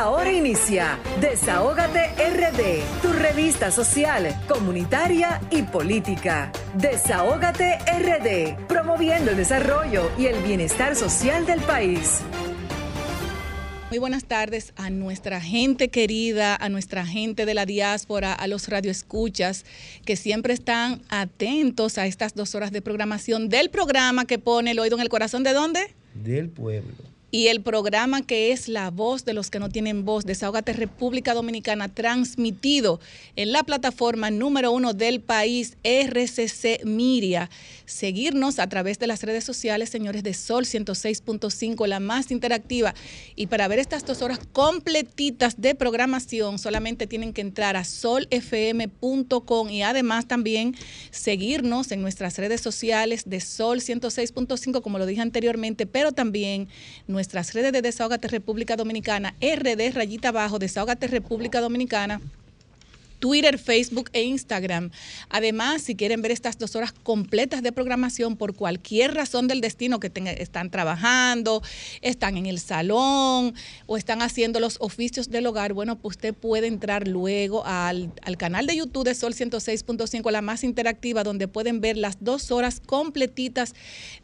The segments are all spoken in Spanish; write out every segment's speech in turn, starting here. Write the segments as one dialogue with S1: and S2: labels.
S1: Ahora inicia Desahógate RD, tu revista social, comunitaria y política. Desahógate RD, promoviendo el desarrollo y el bienestar social del país.
S2: Muy buenas tardes a nuestra gente querida, a nuestra gente de la diáspora, a los radioescuchas que siempre están atentos a estas dos horas de programación del programa que pone el oído en el corazón de dónde?
S3: Del pueblo
S2: y el programa que es La Voz de los que no tienen voz, Desahogate República Dominicana, transmitido en la plataforma número uno del país, RCC Miria. Seguirnos a través de las redes sociales, señores de Sol 106.5, la más interactiva. Y para ver estas dos horas completitas de programación, solamente tienen que entrar a solfm.com y además también seguirnos en nuestras redes sociales de Sol 106.5, como lo dije anteriormente, pero también nuestras redes de Desahogate República Dominicana, RD rayita abajo, Desahogate República Dominicana Twitter, Facebook e Instagram. Además, si quieren ver estas dos horas completas de programación por cualquier razón del destino que están trabajando, están en el salón o están haciendo los oficios del hogar, bueno, pues usted puede entrar luego al, canal de YouTube de Sol 106.5, la más interactiva, donde pueden ver las dos horas completitas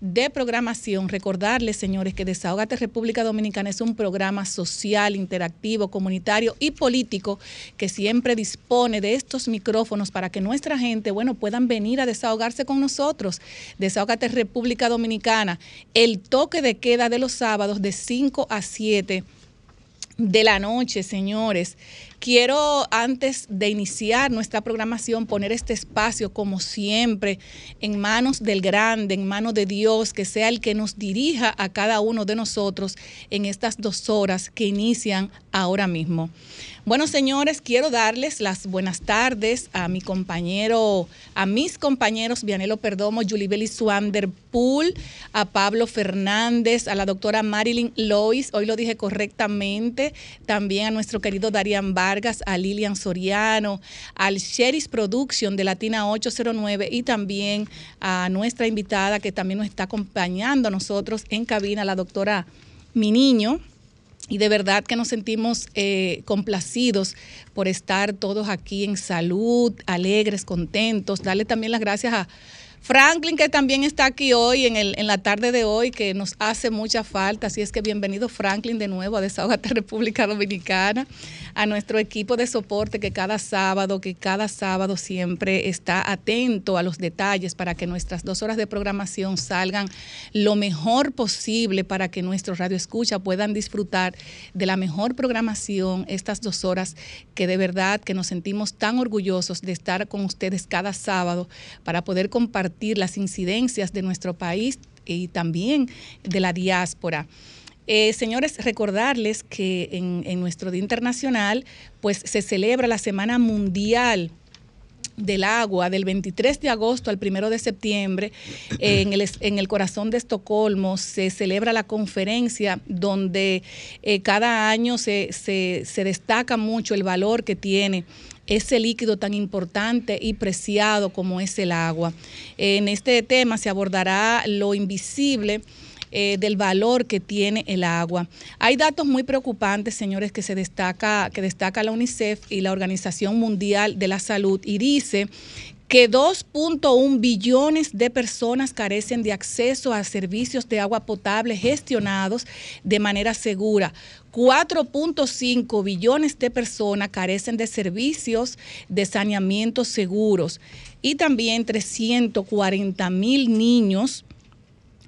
S2: de programación. Recordarles, señores, que Desahogate República Dominicana es un programa social, interactivo, comunitario y político que siempre dispone de estos micrófonos para que nuestra gente, bueno, puedan venir a desahogarse con nosotros. Desahogate República Dominicana. El toque de queda de los sábados de 5 a 7 de la noche, señores. Quiero, antes de iniciar nuestra programación, poner este espacio, como siempre, en manos del grande, en manos de Dios, que sea el que nos dirija a cada uno de nosotros en estas dos horas que inician ahora mismo. Bueno, señores, quiero darles las buenas tardes a mi compañero, a mis compañeros Vianelo Perdomo, Julie Swanderpool, a Pablo Fernández, a la doctora Marilyn Lois, hoy lo dije correctamente, también a nuestro querido Darian Vargas, a Lilian Soriano, al Sheris Production de Latina 809 y también a nuestra invitada que también nos está acompañando a nosotros en cabina, la doctora Mi Niño y de verdad que nos sentimos eh, complacidos por estar todos aquí en salud, alegres, contentos. Darle también las gracias a Franklin, que también está aquí hoy, en, el, en la tarde de hoy, que nos hace mucha falta. Así es que bienvenido Franklin de nuevo a Desahogate República Dominicana a nuestro equipo de soporte que cada sábado, que cada sábado siempre está atento a los detalles para que nuestras dos horas de programación salgan lo mejor posible para que nuestros radio escucha puedan disfrutar de la mejor programación estas dos horas que de verdad que nos sentimos tan orgullosos de estar con ustedes cada sábado para poder compartir las incidencias de nuestro país y también de la diáspora. Eh, señores, recordarles que en, nuestro Día Internacional, pues se celebra la Semana Mundial del agua del 23 de agosto al 1 de septiembre en, el, en, el, corazón de Estocolmo se celebra la conferencia donde eh, cada año se, se, destaca mucho el valor que tiene ese líquido tan importante y preciado como es el agua. En este tema se abordará lo invisible eh, del valor que tiene el agua. Hay datos muy preocupantes, señores, que se destaca, que destaca la UNICEF y la Organización Mundial de la Salud, y dice que 2.1 billones de personas carecen de acceso a servicios de agua potable gestionados de manera segura. 4.5 billones de personas carecen de servicios de saneamiento seguros y también 340 mil niños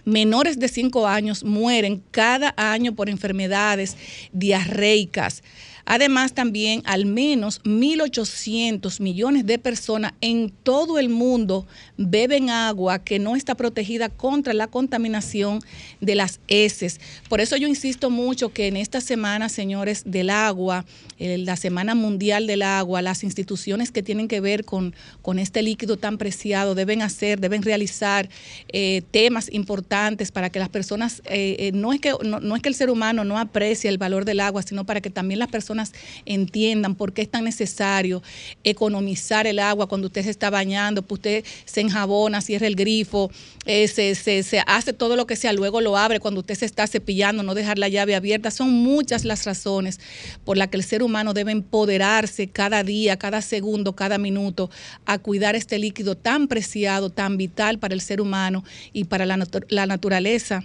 S2: menores de 5 años mueren cada año por enfermedades diarreicas. Además, también al menos 1.800 millones de personas en todo el mundo beben agua que no está protegida contra la contaminación de las heces. Por eso yo insisto mucho que en esta semana, señores, del agua, eh, la Semana Mundial del Agua, las instituciones que tienen que ver con, con este líquido tan preciado deben hacer, deben realizar eh, temas importantes para que las personas, eh, no, es que, no, es que el ser humano no aprecie el valor del agua, sino para que también las personas entiendan por qué es tan necesario economizar el agua cuando usted se está bañando, pues usted se enjabona, cierra el grifo, eh, se, se, hace todo lo que sea, luego lo abre cuando usted se está cepillando, no dejar la llave abierta. Son muchas las razones por las que el ser humano debe empoderarse cada día, cada segundo, cada minuto a cuidar este líquido tan preciado, tan vital para el ser humano y para la, naturaleza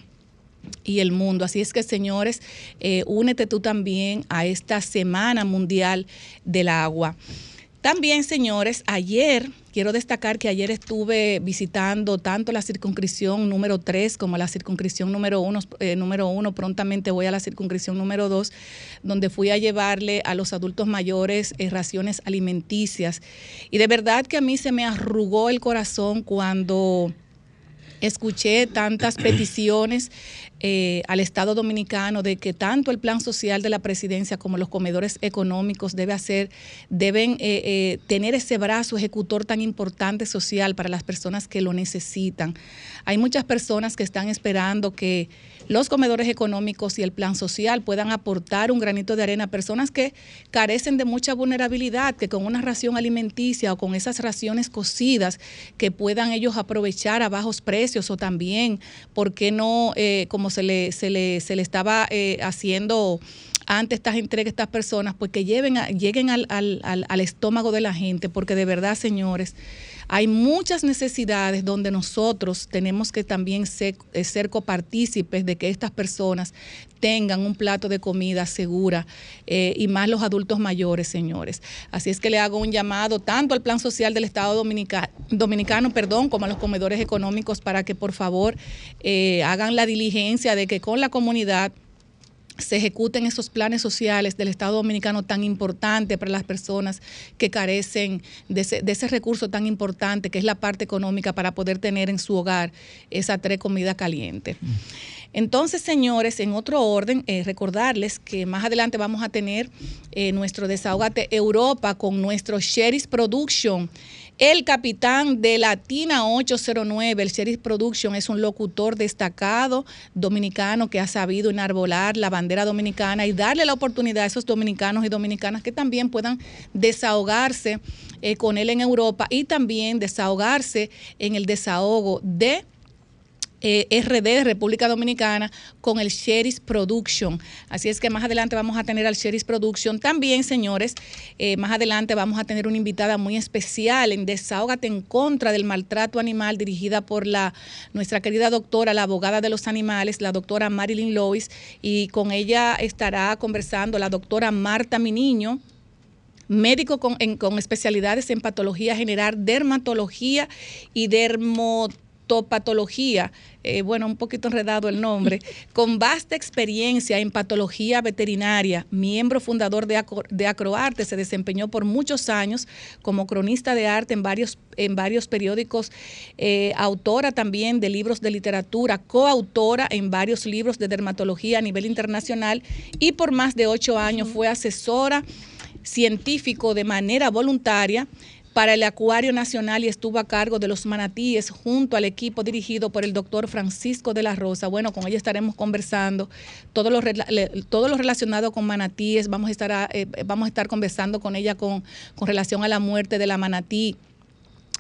S2: y el mundo. Así es que, señores, eh, únete tú también a esta Semana Mundial del Agua. También, señores, ayer, quiero destacar que ayer estuve visitando tanto la circunscripción número 3 como la circunscripción número 1, eh, número prontamente voy a la circunscripción número 2, donde fui a llevarle a los adultos mayores eh, raciones alimenticias. Y de verdad que a mí se me arrugó el corazón cuando escuché tantas peticiones eh, al Estado Dominicano de que tanto el plan social de la presidencia como los comedores económicos debe hacer, deben eh, eh, tener ese brazo ejecutor tan importante social para las personas que lo necesitan. Hay muchas personas que están esperando que los comedores económicos y el plan social puedan aportar un granito de arena a personas que carecen de mucha vulnerabilidad, que con una ración alimenticia o con esas raciones cocidas que puedan ellos aprovechar a bajos precios o también, ¿por qué no, eh, como se le, se le, se le estaba eh, haciendo ante estas entregas, estas personas, pues que lleven lleguen al, al, al estómago de la gente, porque de verdad, señores, hay muchas necesidades donde nosotros tenemos que también ser, eh, copartícipes de que estas personas tengan un plato de comida segura eh, y más los adultos mayores, señores. Así es que le hago un llamado tanto al Plan Social del Estado Dominicano, perdón, como a los comedores económicos para que por favor eh, hagan la diligencia de que con la comunidad se ejecuten esos planes sociales del Estado Dominicano tan importante para las personas que carecen de ese, recurso tan importante que es la parte económica para poder tener en su hogar esa tres comida caliente. Entonces, señores, en otro orden, eh, recordarles que más adelante vamos a tener eh, nuestro desahogate Europa con nuestro Sheriff Production el capitán de Latina 809, el Sheriff Production, es un locutor destacado dominicano que ha sabido enarbolar la bandera dominicana y darle la oportunidad a esos dominicanos y dominicanas que también puedan desahogarse eh, con él en Europa y también desahogarse en el desahogo de eh, RD, República Dominicana, con el Sheris Production. Así es que más adelante vamos a tener al Sheris Production. También, señores, eh, más adelante vamos a tener una invitada muy especial en Desahógate en contra del maltrato animal, dirigida por la nuestra querida doctora, la abogada de los animales, la doctora Marilyn Lois, y con ella estará conversando la doctora Marta Miniño, médico con, con, especialidades en patología general, dermatología y dermotología patología, eh, bueno, un poquito enredado el nombre, con vasta experiencia en patología veterinaria, miembro fundador de, de Acroarte, se desempeñó por muchos años como cronista de arte en varios, en varios periódicos, eh, autora también de libros de literatura, coautora en varios libros de dermatología a nivel internacional y por más de ocho años fue asesora científico de manera voluntaria para el Acuario Nacional y estuvo a cargo de los manatíes junto al equipo dirigido por el doctor Francisco de la Rosa. Bueno, con ella estaremos conversando todo lo, todo lo relacionado con manatíes. Vamos a estar, eh, vamos a estar conversando con ella con, relación a la muerte de la manatí.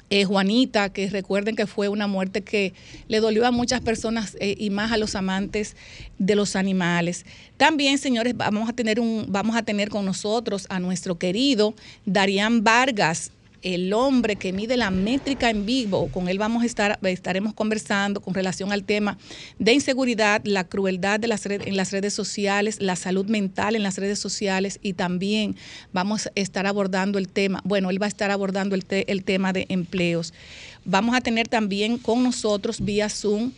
S2: Eh, Juanita, que recuerden que fue una muerte que le dolió a muchas personas eh, y más a los amantes de los animales. También, señores, vamos a tener un, vamos a tener con nosotros a nuestro querido Darían Vargas el hombre que mide la métrica en vivo, con él vamos a estar, estaremos conversando con relación al tema de inseguridad, la crueldad de las en las redes sociales, la salud mental en las redes sociales y también vamos a estar abordando el tema, bueno, él va a estar abordando el tema de empleos. Vamos a tener también con nosotros vía Zoom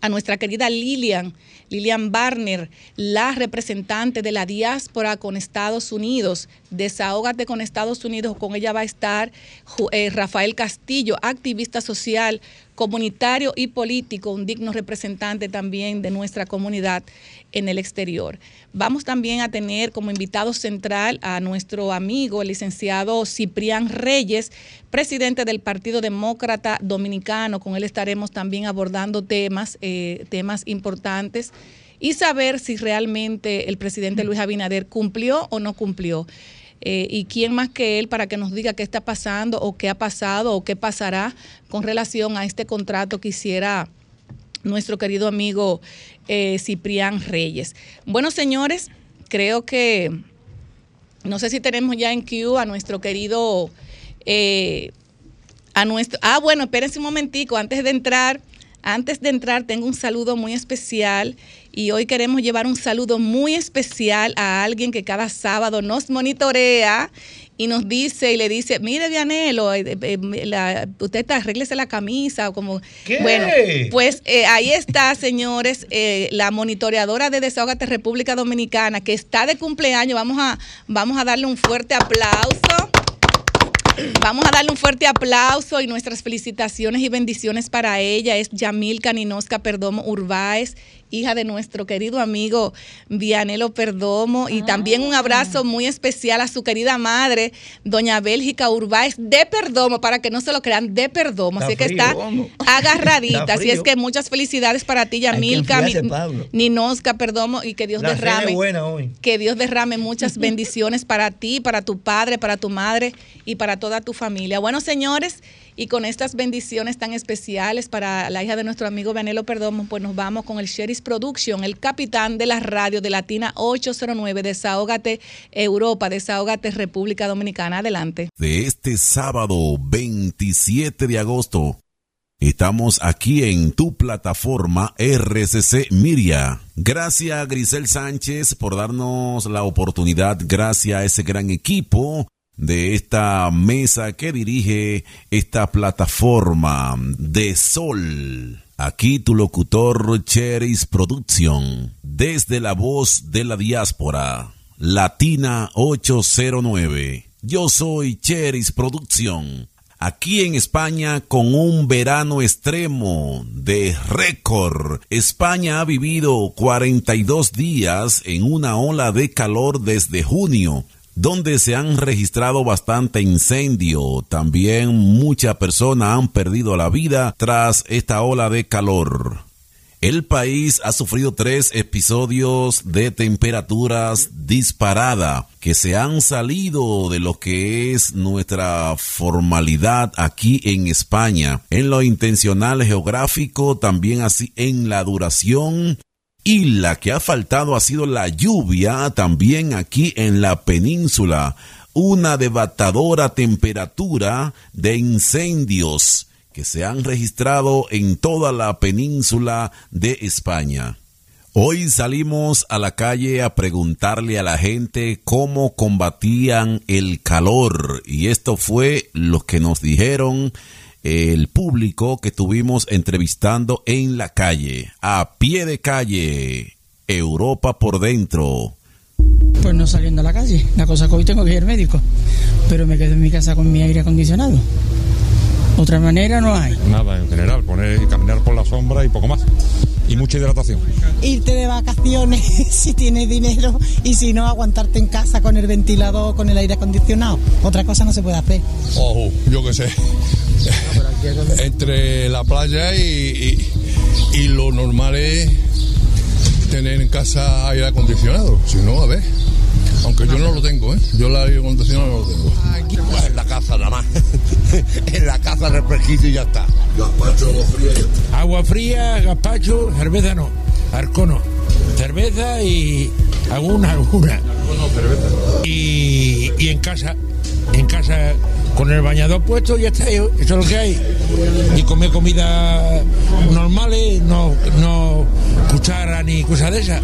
S2: a nuestra querida Lilian, Lilian Barner, la representante de la diáspora con Estados Unidos. Desahógate con Estados Unidos, con ella va a estar eh, Rafael Castillo, activista social comunitario y político, un digno representante también de nuestra comunidad en el exterior. Vamos también a tener como invitado central a nuestro amigo, el licenciado Ciprián Reyes, presidente del Partido Demócrata Dominicano. Con él estaremos también abordando temas, eh, temas importantes y saber si realmente el presidente Luis Abinader cumplió o no cumplió. Eh, y quién más que él para que nos diga qué está pasando o qué ha pasado o qué pasará con relación a este contrato que hiciera nuestro querido amigo eh, Ciprián Reyes. Bueno, señores, creo que no sé si tenemos ya en Q a nuestro querido eh, a nuestro ah bueno espérense un momentico antes de entrar antes de entrar tengo un saludo muy especial y hoy queremos llevar un saludo muy especial a alguien que cada sábado nos monitorea y nos dice y le dice, mire Vianelo, eh, eh, eh, la, usted arréglese la camisa o como... Bueno, pues ahí está, señores, la monitoreadora de Desahogate República Dominicana que está de cumpleaños. Vamos a, vamos a darle un fuerte aplauso. Vamos a darle un fuerte aplauso y nuestras felicitaciones y bendiciones para ella. Es Yamil Caninosca Perdomo Urbáez hija de nuestro querido amigo Vianelo Perdomo. Y también un abrazo muy especial a su querida madre, doña Bélgica Urbáez de Perdomo, para que no se lo crean, de Perdomo. Así que está agarradita. Así es que muchas felicidades para ti, Yamilka, Ninosca Perdomo, y que Dios derrame. Que Dios derrame muchas bendiciones para ti, para tu padre, para tu madre y para toda tu familia. Bueno, señores. Y con estas bendiciones tan especiales para la hija de nuestro amigo Vanelo Perdomo, pues nos vamos con el Sheris Production, el capitán de la radio de Latina 809, Desahógate Europa, Desahógate República Dominicana. Adelante.
S3: De este sábado 27 de agosto. Estamos aquí en tu plataforma RCC Miria. Gracias Grisel Sánchez por darnos la oportunidad, gracias a ese gran equipo de esta mesa que dirige esta plataforma de Sol. Aquí tu locutor Cheris Production, desde la voz de la diáspora, Latina 809. Yo soy Cheris Producción, aquí en España con un verano extremo de récord. España ha vivido 42 días en una ola de calor desde junio donde se han registrado bastante incendio. También muchas personas han perdido la vida tras esta ola de calor. El país ha sufrido tres episodios de temperaturas disparadas que se han salido de lo que es nuestra formalidad aquí en España, en lo intencional geográfico, también así en la duración y la que ha faltado ha sido la lluvia también aquí en la península. Una devastadora temperatura de incendios que se han registrado en toda la península de España. Hoy salimos a la calle a preguntarle a la gente cómo combatían el calor y esto fue lo que nos dijeron el público que tuvimos entrevistando en la calle, a pie de calle, Europa por dentro.
S4: Pues no saliendo a la calle. La cosa que hoy tengo que ir al médico, pero me quedo en mi casa con mi aire acondicionado. Otra manera no hay.
S5: Nada, en general, poner, caminar por la sombra y poco más. Y mucha hidratación.
S6: Irte de vacaciones si tienes dinero y si no, aguantarte en casa con el ventilador, con el aire acondicionado. Otra cosa no se puede hacer.
S5: Ojo, yo qué sé. Entre la playa y, y lo normal es tener en casa aire acondicionado. Si no, a ver. Aunque yo no lo tengo, ¿eh? Yo la aire acondicionado no lo tengo.
S7: Pues en la casa nada más. en la casa refresquito y ya está.
S8: Gazpacho, agua fría.
S9: Agua fría, gazpacho, cerveza no. Arcono. Cerveza y alguna, alguna. Arcono, cerveza. Y, y en casa, en casa con el bañador puesto ya está, eso es lo que hay. Y comer comida normales, no, no cuchara ni cosa de esa.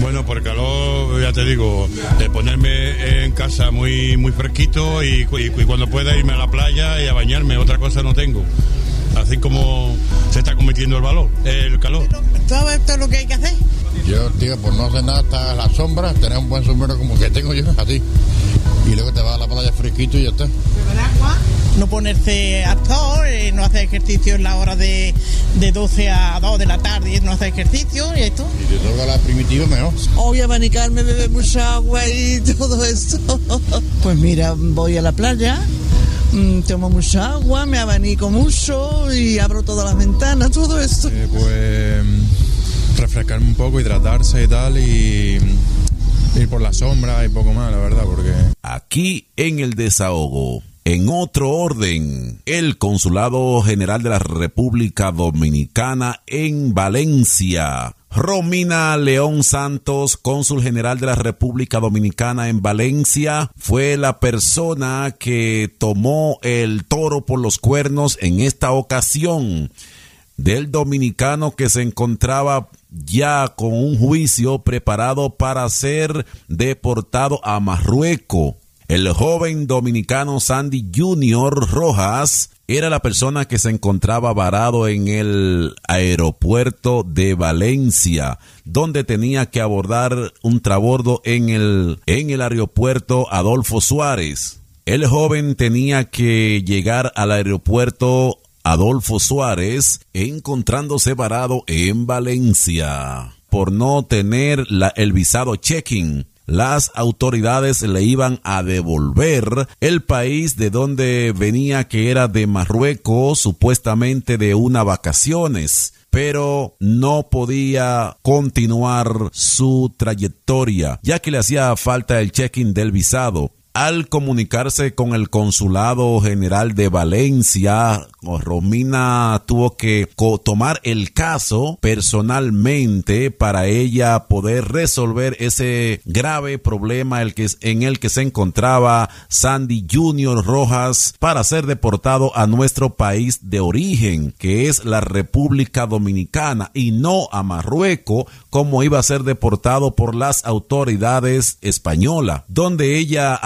S5: Bueno, por calor, ya te digo, de ponerme en casa muy, muy fresquito y, cuando pueda irme a la playa y a bañarme, otra cosa no tengo así como se está cometiendo el valor, el calor.
S6: Todo esto es lo que hay que hacer.
S7: Yo, tío, por no hacer nada hasta la sombra, tener un buen sombrero como que tengo yo, así. Y luego te vas a la playa fresquito y ya está.
S6: Pero agua no ponerse actor, eh, no hacer ejercicio en la hora de, de 12 a 2 de la tarde, no hacer ejercicio y esto.
S7: Y te toca la primitiva mejor.
S8: Hoy abanicarme, beber mucha agua y todo esto. Pues mira, voy a la playa, tomo mucha agua, me abanico mucho y abro todas las ventanas, todo esto.
S10: Eh, pues mm, refrescarme un poco, hidratarse y tal y mm, ir por la sombra y poco más, la verdad, porque...
S3: Aquí en el desahogo. En otro orden, el Consulado General de la República Dominicana en Valencia. Romina León Santos, cónsul general de la República Dominicana en Valencia, fue la persona que tomó el toro por los cuernos en esta ocasión del dominicano que se encontraba ya con un juicio preparado para ser deportado a Marruecos. El joven dominicano Sandy Junior Rojas era la persona que se encontraba varado en el aeropuerto de Valencia, donde tenía que abordar un trabordo en el, en el aeropuerto Adolfo Suárez. El joven tenía que llegar al aeropuerto Adolfo Suárez encontrándose varado en Valencia por no tener el visado check-in las autoridades le iban a devolver el país de donde venía que era de Marruecos, supuestamente de una vacaciones pero no podía continuar su trayectoria, ya que le hacía falta el check-in del visado al comunicarse con el Consulado General de Valencia, Romina tuvo que tomar el caso personalmente para ella poder resolver ese grave problema en el que se encontraba Sandy Junior Rojas para ser deportado a nuestro país de origen, que es la República Dominicana, y no a Marruecos, como iba a ser deportado por las autoridades españolas, donde ella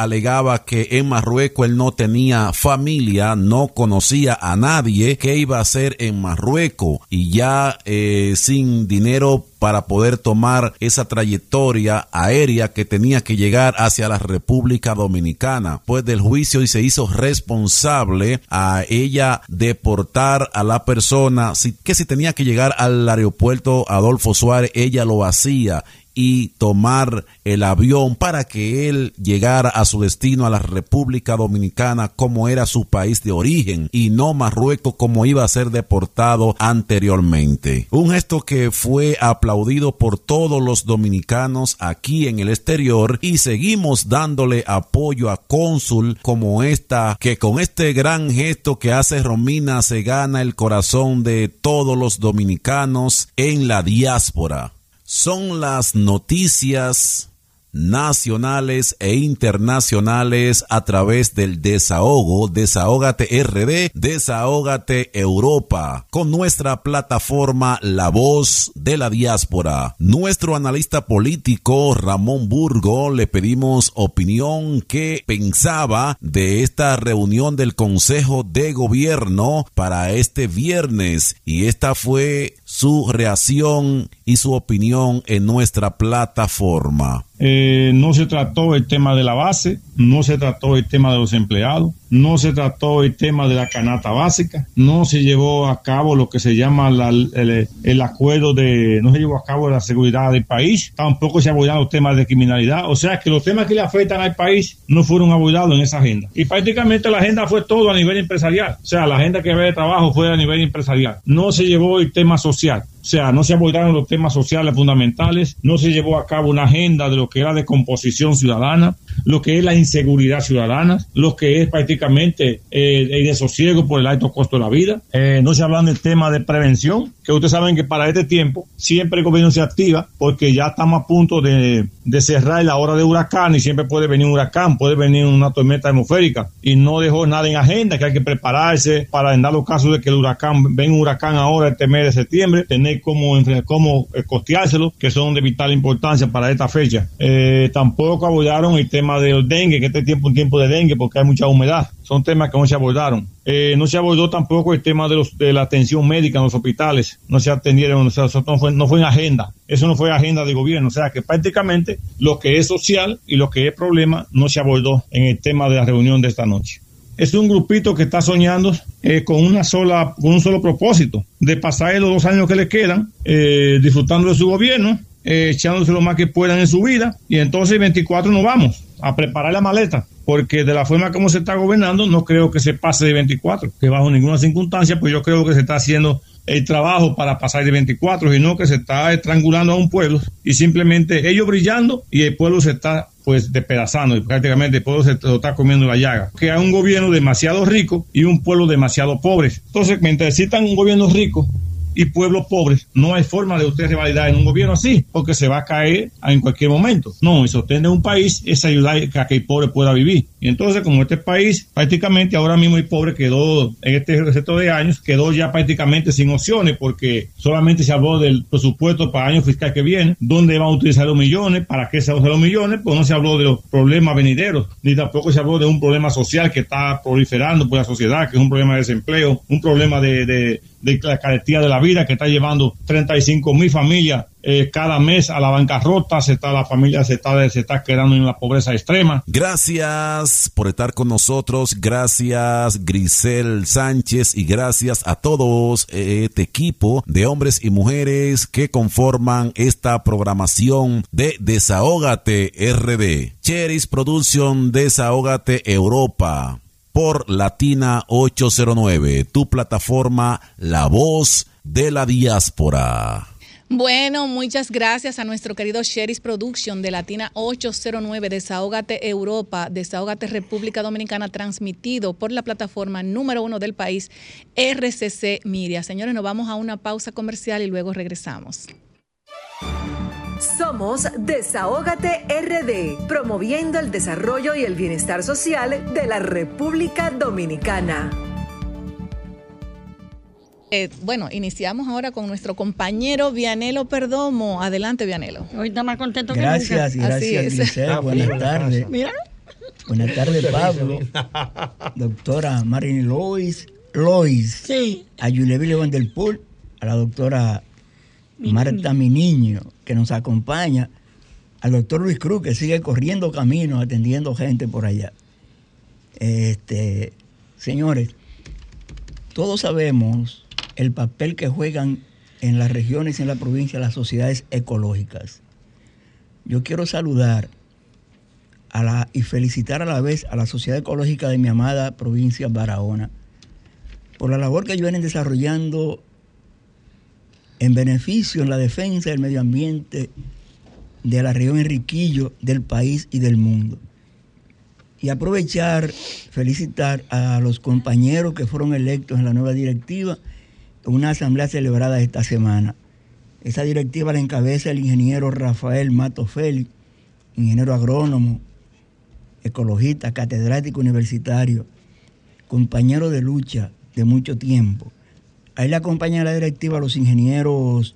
S3: que en Marruecos él no tenía familia, no conocía a nadie, que iba a hacer en Marruecos y ya eh, sin dinero para poder tomar esa trayectoria aérea que tenía que llegar hacia la República Dominicana. Pues del juicio y se hizo responsable a ella deportar a la persona que si tenía que llegar al aeropuerto Adolfo Suárez, ella lo hacía y tomar el avión para que él llegara a su destino a la República Dominicana como era su país de origen y no Marruecos como iba a ser deportado anteriormente. Un gesto que fue aplaudido por todos los dominicanos aquí en el exterior y seguimos dándole apoyo a cónsul como esta que con este gran gesto que hace Romina se gana el corazón de todos los dominicanos en la diáspora son las noticias nacionales e internacionales a través del desahogo, desahógate RD, desahógate Europa, con nuestra plataforma La Voz de la Diáspora. Nuestro analista político Ramón Burgo le pedimos opinión que pensaba de esta reunión del Consejo de Gobierno para este viernes y esta fue su reacción y su opinión en nuestra plataforma.
S11: Eh, no se trató el tema de la base, no se trató el tema de los empleados, no se trató el tema de la canasta básica, no se llevó a cabo lo que se llama el, acuerdo de, no se llevó a cabo la seguridad del país, tampoco se abordaron los temas de criminalidad, o sea que los temas que le afectan al país no fueron abordados en esa agenda. Y prácticamente la agenda fue todo a nivel empresarial, o sea, la agenda que había de trabajo fue a nivel empresarial, no se llevó el tema social. O sea, no se abordaron los temas sociales fundamentales, no se llevó a cabo una agenda de lo que era de composición ciudadana, lo que es la inseguridad ciudadana, lo que es prácticamente eh, el desosiego por el alto costo de la vida. Eh, no se habla del tema de prevención, que ustedes saben que para este tiempo siempre el gobierno se activa porque ya estamos a punto de, de cerrar la hora de huracán y siempre puede venir un huracán, puede venir una tormenta atmosférica y no dejó nada en agenda, que hay que prepararse para en dado caso de que el huracán, venga un huracán ahora este mes de septiembre, tener cómo, cómo eh, costeárselo, que son de vital importancia para esta fecha. Eh, tampoco abordaron el tema del dengue, que este tiempo es un tiempo de dengue porque hay mucha humedad. Son temas que no se abordaron. Eh, no se abordó tampoco el tema de, los, de la atención médica en los hospitales. No se atendieron, no, fue, no fue en agenda. Eso no fue agenda de gobierno. O sea que prácticamente lo que es social y lo que es problema no se abordó en el tema de la reunión de esta noche. Es un grupito que está soñando eh, con una sola, con un solo propósito, de pasar los dos años que le quedan eh, disfrutando de su gobierno, eh, echándose lo más que puedan en su vida, y entonces el 24 nos vamos a preparar la maleta, porque de la forma como se está gobernando, no creo que se pase de 24, que bajo ninguna circunstancia, pues yo creo que se está haciendo el trabajo para pasar de 24, sino que se está estrangulando a un pueblo y simplemente ellos brillando y el pueblo se está pues despedazando y prácticamente el pueblo se está comiendo la llaga. Que hay un gobierno demasiado rico y un pueblo demasiado pobre. Entonces, mientras necesitan un gobierno rico, y pueblos pobres. No hay forma de usted revalidar en un gobierno así, porque se va a caer en cualquier momento. No, el sostener un país es ayudar a que el pobre pueda vivir. Y entonces, como este país prácticamente ahora mismo el pobre quedó en este sector de años, quedó ya prácticamente sin opciones, porque solamente se habló del presupuesto para año fiscal que viene, dónde van a utilizar los millones, para qué se usar los millones, pues no se habló de los problemas venideros, ni tampoco se habló de un problema social que está proliferando por la sociedad, que es un problema de desempleo, un problema de, de de la carestía de la vida que está llevando 35 mil familias eh, cada mes a la bancarrota, se está la familia se está, se está quedando en la pobreza extrema.
S3: Gracias por estar con nosotros, gracias Grisel Sánchez y gracias a todos eh, este equipo de hombres y mujeres que conforman esta programación de Desahógate RD. Cheris Production Desahógate Europa por Latina 809, tu plataforma La Voz de la Diáspora.
S2: Bueno, muchas gracias a nuestro querido Sheris Production de Latina 809, Desahógate Europa, Desahógate República Dominicana, transmitido por la plataforma número uno del país, RCC Miria. Señores, nos vamos a una pausa comercial y luego regresamos.
S1: Somos Desahógate RD, promoviendo el desarrollo y el bienestar social de la República Dominicana.
S2: Eh, bueno, iniciamos ahora con nuestro compañero Vianelo Perdomo. Adelante, Vianelo.
S12: Hoy está más contento
S13: que gracias,
S12: nunca.
S13: Gracias, Grisel. Buenas tardes. Mira. Buenas tardes, Pablo. doctora Marilyn Lois. Lois.
S12: Sí.
S13: A Yuleville Van del Pool. A la doctora Marta, mi niño, que nos acompaña, al doctor Luis Cruz, que sigue corriendo caminos, atendiendo gente por allá. Este, señores, todos sabemos el papel que juegan en las regiones y en la provincia las sociedades ecológicas. Yo quiero saludar a la, y felicitar a la vez a la sociedad ecológica de mi amada provincia Barahona por la labor que ellos vienen desarrollando en beneficio, en la defensa del medio ambiente de la región Enriquillo, del país y del mundo. Y aprovechar, felicitar a los compañeros que fueron electos en la nueva directiva, una asamblea celebrada esta semana. Esa directiva la encabeza el ingeniero Rafael Mato Félix, ingeniero agrónomo, ecologista, catedrático universitario, compañero de lucha de mucho tiempo Ahí le acompañan a la directiva los ingenieros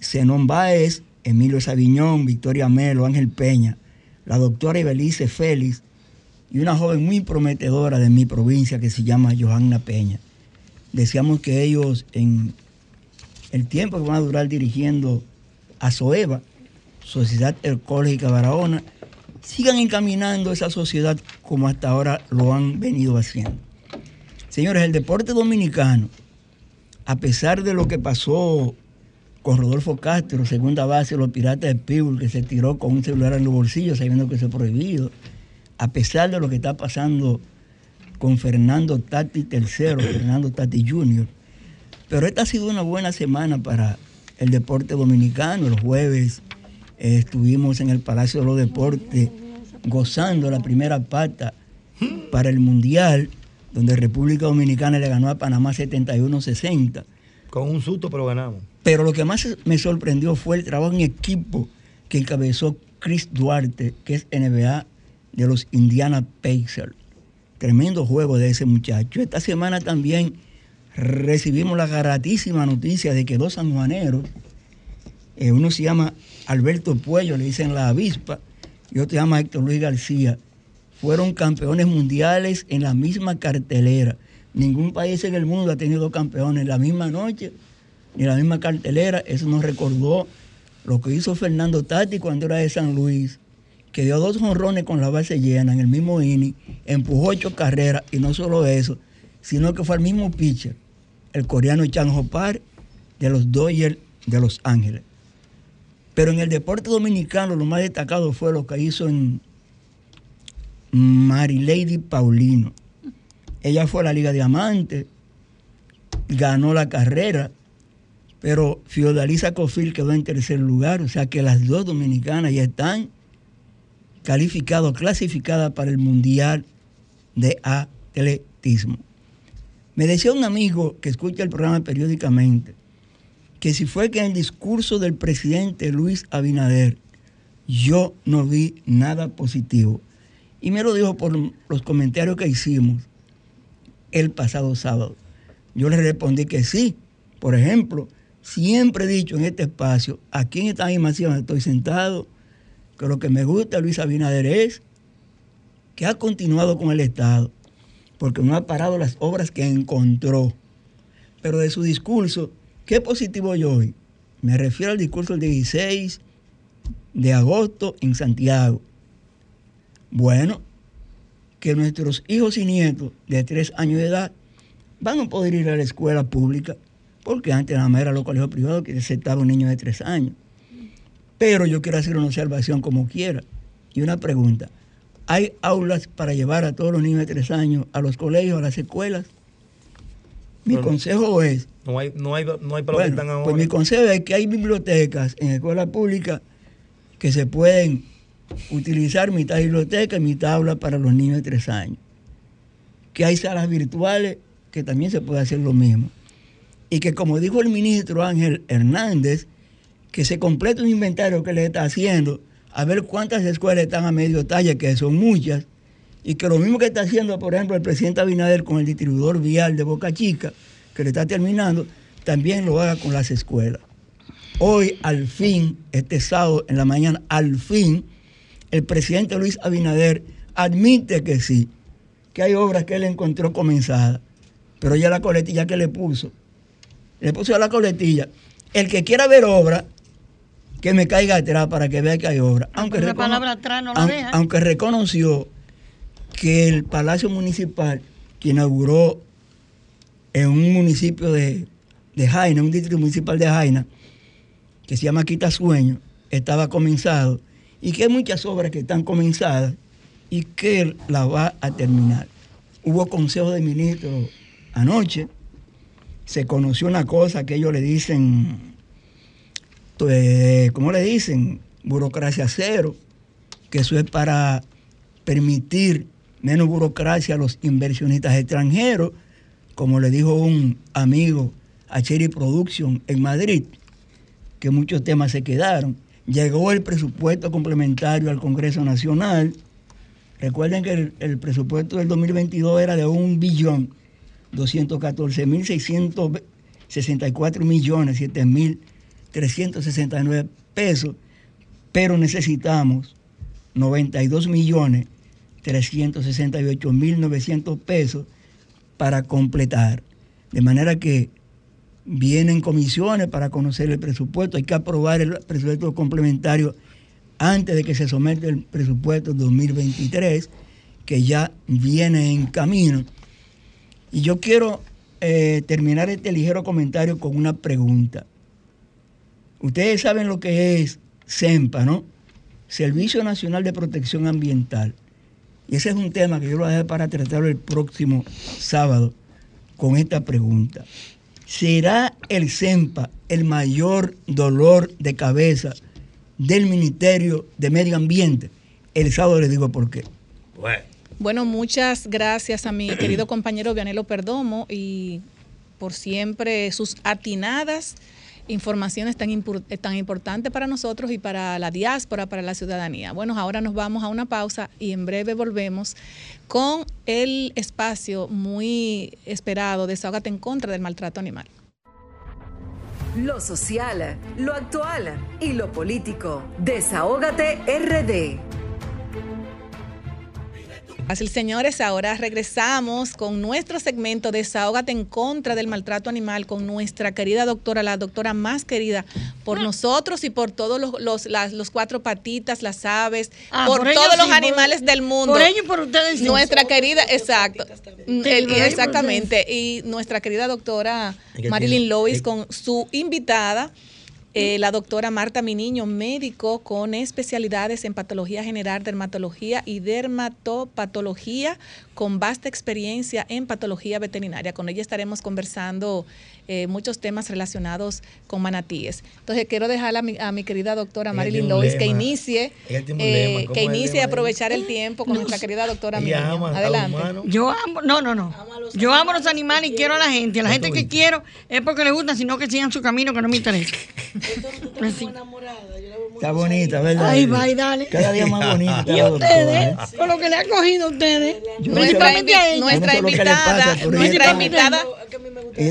S13: Zenón Báez, Emilio Sabiñón, Victoria Melo, Ángel Peña, la doctora Ibelice Félix y una joven muy prometedora de mi provincia que se llama Johanna Peña. Deseamos que ellos en el tiempo que van a durar dirigiendo a SOEVA, Sociedad Ecológica Barahona, sigan encaminando esa sociedad como hasta ahora lo han venido haciendo. Señores, el deporte dominicano a pesar de lo que pasó con Rodolfo Castro, segunda base los Piratas de Pittsburgh, que se tiró con un celular en los bolsillos sabiendo que eso es prohibido, a pesar de lo que está pasando con Fernando Tati III, Fernando Tati Jr., pero esta ha sido una buena semana para el deporte dominicano. El jueves eh, estuvimos en el Palacio de los Deportes gozando la primera pata para el Mundial donde República Dominicana le ganó a Panamá 71-60.
S14: Con un susto, pero ganamos.
S13: Pero lo que más me sorprendió fue el trabajo en equipo que encabezó Chris Duarte, que es NBA de los Indiana Pacers. Tremendo juego de ese muchacho. Esta semana también recibimos la gratísima noticia de que dos sanjuaneros, eh, uno se llama Alberto Puello, le dicen la avispa, y otro se llama Héctor Luis García, fueron campeones mundiales en la misma cartelera. Ningún país en el mundo ha tenido campeones en la misma noche, ni la misma cartelera. Eso nos recordó lo que hizo Fernando Tati cuando era de San Luis, que dio dos jonrones con la base llena en el mismo inning, empujó ocho carreras y no solo eso, sino que fue el mismo pitcher, el coreano Chan Hopar de los Dodgers de Los Ángeles. Pero en el deporte dominicano lo más destacado fue lo que hizo en Marilady Paulino. Ella fue a la Liga Diamante, ganó la carrera, pero Fiodalisa Cofil quedó en tercer lugar, o sea que las dos dominicanas ya están calificadas, clasificadas para el Mundial de Atletismo. Me decía un amigo que escucha el programa periódicamente que si fue que en el discurso del presidente Luis Abinader yo no vi nada positivo. Y me lo dijo por los comentarios que hicimos el pasado sábado. Yo le respondí que sí. Por ejemplo, siempre he dicho en este espacio, aquí en esta misma estoy sentado, que lo que me gusta Luis Abinader es que ha continuado con el Estado, porque no ha parado las obras que encontró. Pero de su discurso, ¿qué positivo yo hoy? Me refiero al discurso del 16 de agosto en Santiago. Bueno, que nuestros hijos y nietos de tres años de edad van a poder ir a la escuela pública, porque antes nada más era los colegios privados que aceptaba un niño de tres años. Pero yo quiero hacer una observación como quiera y una pregunta. ¿Hay aulas para llevar a todos los niños de tres años a los colegios, a las escuelas? Mi consejo es...
S14: No hay, no hay, no hay para
S13: bueno,
S14: están ahora.
S13: Pues mi consejo es que hay bibliotecas en escuelas públicas que se pueden utilizar mitad biblioteca y mitad aula para los niños de tres años. Que hay salas virtuales que también se puede hacer lo mismo. Y que como dijo el ministro Ángel Hernández, que se complete un inventario que le está haciendo, a ver cuántas escuelas están a medio talle, que son muchas, y que lo mismo que está haciendo, por ejemplo, el presidente Abinader con el distribuidor vial de Boca Chica, que le está terminando, también lo haga con las escuelas. Hoy, al fin, este sábado en la mañana, al fin, el presidente Luis Abinader admite que sí, que hay obras que él encontró comenzadas, pero ya la coletilla que le puso, le puso a la coletilla, el que quiera ver obra, que me caiga atrás para que vea que hay obra. Aunque, recono-
S12: palabra atrás no la deja.
S13: aunque reconoció que el Palacio Municipal, que inauguró en un municipio de, de Jaina, un distrito municipal de Jaina, que se llama Quitasueño, estaba comenzado y que hay muchas obras que están comenzadas y que él la va a terminar. Hubo consejo de ministros anoche, se conoció una cosa que ellos le dicen, pues, ¿cómo le dicen? Burocracia cero, que eso es para permitir menos burocracia a los inversionistas extranjeros, como le dijo un amigo a Cherry Production en Madrid, que muchos temas se quedaron. Llegó el presupuesto complementario al Congreso Nacional. Recuerden que el, presupuesto del 2022 era de un billón 214 mil 664 millones 7 mil 369 pesos, pero necesitamos 92 millones 368 mil 900 pesos para completar. De manera que vienen comisiones para conocer el presupuesto. Hay que aprobar el presupuesto complementario antes de que se someta el presupuesto 2023, que ya viene en camino. Y yo quiero eh, terminar este ligero comentario con una pregunta. Ustedes saben lo que es SEMPA, ¿no? Servicio Nacional de Protección Ambiental. Y ese es un tema que yo lo voy a dejar para tratarlo el próximo sábado con esta pregunta. ¿Será el SEMPA el mayor dolor de cabeza del Ministerio de Medio Ambiente? El sábado les digo por qué.
S2: Bueno, muchas gracias a mi querido compañero Vianelo Perdomo y por siempre sus atinadas informaciones tan, eh, tan importantes para nosotros y para la diáspora, para la ciudadanía. Bueno, ahora nos vamos a una pausa y en breve volvemos con el espacio muy esperado, Desahógate en contra del maltrato animal.
S1: Lo social, lo actual y lo político. Desahógate RD.
S2: Así, señores, ahora regresamos con nuestro segmento Desahógate en contra del maltrato animal con nuestra querida doctora, la doctora más querida por nosotros y por todos los, los, las, los cuatro patitas, las aves,
S12: Ah,
S2: por,
S12: por ellos
S2: todos los
S12: sí, por-
S2: animales del mundo.
S12: por ellos y por ustedes sí.
S2: Nuestra querida, exacto. Mm, el- exactamente. Y nuestra querida doctora Marilyn Lois con su invitada. Eh, la doctora Marta Miniño, médico con especialidades en patología general, dermatología y dermatopatología, con vasta experiencia en patología veterinaria. Con ella estaremos conversando eh, muchos temas relacionados con manatíes. Entonces, quiero dejar a mi, a mi querida doctora Marilyn Lois que inicie, eh,
S14: lema. ¿Cómo
S2: que inicie a aprovechar el tiempo con nuestra querida doctora Miniño. Adelante.
S12: Yo amo, no, no, no. Yo amo a los animales y quiero a la gente. A la gente que quiero es porque les gusta, sino que sigan su camino que no me interesa. Así.
S13: Está bonita, ¿verdad?
S12: Ay, va, y dale.
S13: Cada día más bonita.
S12: Y ustedes,
S13: ¿eh?
S12: con lo que le ha cogido a ustedes,
S13: Yo
S12: principalmente
S2: Nuestra,
S12: a
S2: nuestra
S13: no sé pasa,
S2: invitada, nuestra invitada,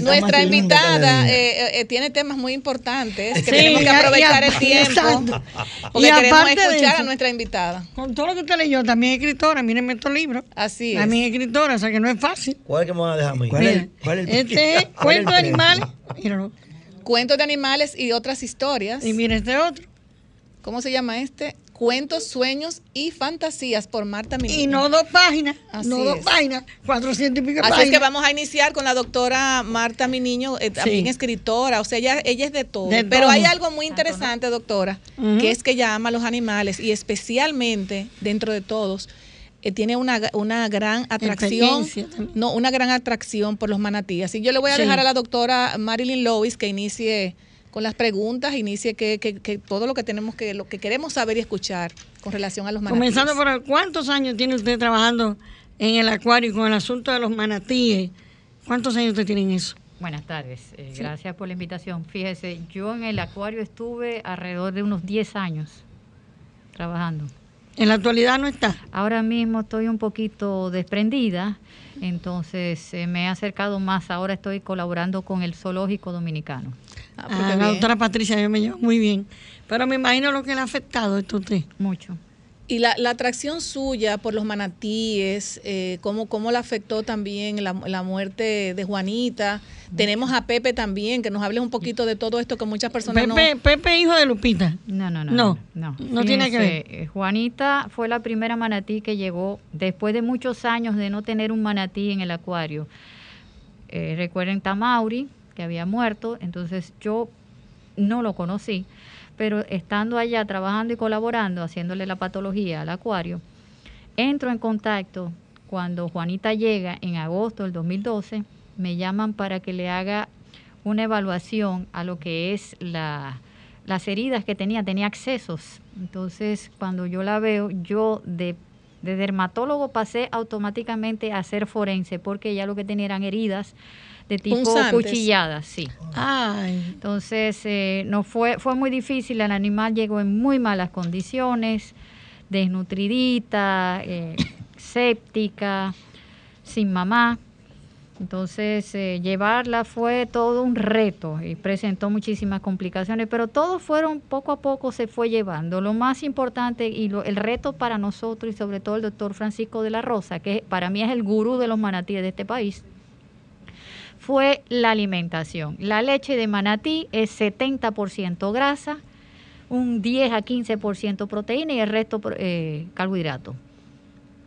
S2: nuestra invitada eh, eh, tiene temas muy importantes que
S12: Sí,
S2: tenemos que
S12: a-
S2: aprovechar
S12: y a-
S2: el tiempo
S12: exacto.
S2: porque
S12: Y
S2: queremos
S12: aparte de
S2: escuchar a
S12: eso,
S2: nuestra invitada.
S12: Con todo lo que usted leyó, también es escritora. Mírenme estos libros.
S2: Así es.
S12: También es escritora, o sea que no es fácil.
S14: ¿Cuál es que me van a dejar a mí?
S13: ¿Cuál es, cuál es el-
S12: Este es
S13: cuál es el
S12: Cuento de? Animales. Míralo.
S2: Cuentos de animales y otras historias.
S12: Y mira este otro.
S2: ¿Cómo se llama este? Cuentos, sueños y fantasías por Marta Miniño.
S12: Y no dos páginas.
S2: Así
S12: no dos
S2: es.
S12: páginas. 400 y pico
S2: Así
S12: páginas.
S2: es que vamos a iniciar con la doctora Marta Miniño, eh, también escritora, o sea, ella, ella es de todo.
S12: De
S2: Pero
S12: todo.
S2: hay algo muy interesante, doctora, que es que ella ama a los animales y especialmente dentro de todos. Eh, tiene una, una gran atracción, no, una gran atracción por los manatíes. Y yo le voy a
S12: Sí.
S2: dejar a la doctora Marilyn Lois que inicie con las preguntas, inicie que, que- que todo lo que tenemos que, lo que queremos saber y escuchar con relación a los manatíes.
S12: Comenzando por el- cuántos años tiene usted trabajando en el acuario con el asunto de los manatíes. ¿Cuántos años usted tiene en eso?
S15: Buenas tardes, eh,
S12: Sí.
S15: gracias por la invitación. Fíjese, yo en el acuario estuve alrededor de unos 10 años trabajando.
S12: En la actualidad no está.
S15: Ahora mismo estoy un poquito desprendida, entonces eh, me he acercado más. Ahora estoy colaborando con el Zoológico Dominicano.
S2: Ah,
S12: Ah, la doctora Patricia, yo me llevo muy bien. Pero me imagino lo que le ha afectado esto a usted.
S15: Mucho.
S2: Y la, la atracción suya por los manatíes, eh, cómo, cómo le afectó también la, la muerte de Juanita. Tenemos a Pepe también, que nos hable un poquito de todo esto que muchas personas no...
S12: Pepe, Pepe, hijo de Lupita.
S15: No, no, no.
S12: No,
S15: no,
S12: no tiene que ver.
S15: Juanita fue la primera manatí que llegó después de muchos años de no tener un manatí en el acuario. Eh, recuerden Tamauri, que había muerto, entonces yo no lo conocí, pero estando allá trabajando y colaborando, haciéndole la patología al acuario, entro en contacto cuando Juanita llega en agosto del 2012, me llaman para que le haga una evaluación a lo que es la, las heridas que tenía, tenía accesos. Entonces, cuando yo la veo, yo de, de dermatólogo pasé automáticamente a ser forense, porque ya lo que tenía eran heridas de tipo
S2: Punzantes.
S15: cuchilladas, sí.
S12: Ay.
S15: Entonces, eh, no fue, fue muy difícil, el animal llegó en muy malas condiciones, desnutridita, eh, séptica, sin mamá. Entonces, eh, llevarla fue todo un reto y presentó muchísimas complicaciones, pero todo fueron poco a poco se fue llevando. Lo más importante y lo- el reto para nosotros y sobre todo el doctor Francisco de la Rosa, que para mí es el gurú de los manatíes de este país, fue la alimentación. La leche de manatí es 70% grasa, un 10 a 15% proteína y el resto eh, carbohidrato.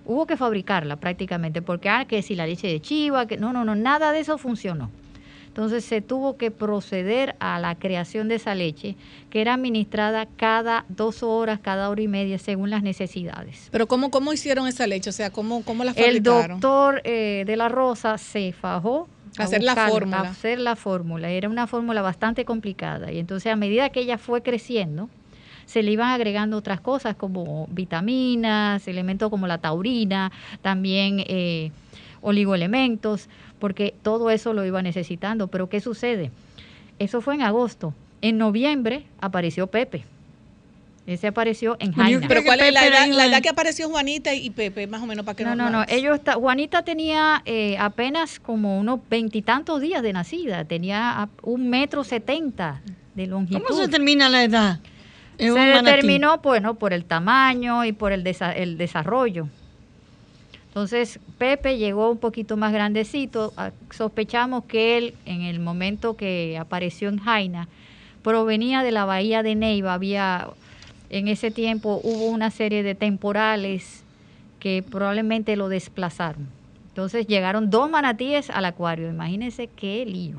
S15: Hubo que fabricarla prácticamente, porque ah, que si la leche de chiva, que no, no, no, nada de eso funcionó. Entonces se tuvo que proceder a la creación de esa leche, que era administrada cada dos horas, cada hora y media, según las necesidades.
S2: Pero ¿cómo, cómo hicieron esa leche? O sea, ¿cómo, cómo la
S15: El
S2: fabricaron?
S15: doctor eh, de la Rosa se fajó
S2: Hacer la fórmula.
S15: a hacer la fórmula. Era una fórmula bastante complicada. Y entonces, a medida que ella fue creciendo, se le iban agregando otras cosas como vitaminas, elementos como la taurina, también eh, oligoelementos, porque todo eso lo iba necesitando. Pero ¿qué sucede? Eso fue en agosto. En noviembre apareció Pepe. Ese apareció en Jaina.
S2: Pero ¿cuál es la edad, la que apareció Juanita y Pepe, más o menos, para que
S15: No, no, no. Ellos está, Juanita tenía eh, apenas como unos veintitantos días de nacida. Tenía a- un metro setenta de longitud.
S12: ¿Cómo se determina la edad? en
S15: Se determinó, bueno, por el tamaño y por el, desa- el desarrollo. Entonces, Pepe llegó un poquito más grandecito. Ah, Sospechamos que él, en el momento que apareció en Jaina, provenía de la bahía de Neiva. Había, en ese tiempo, hubo una serie de temporales que probablemente lo desplazaron. Entonces llegaron dos manatíes al acuario. Imagínense qué lío.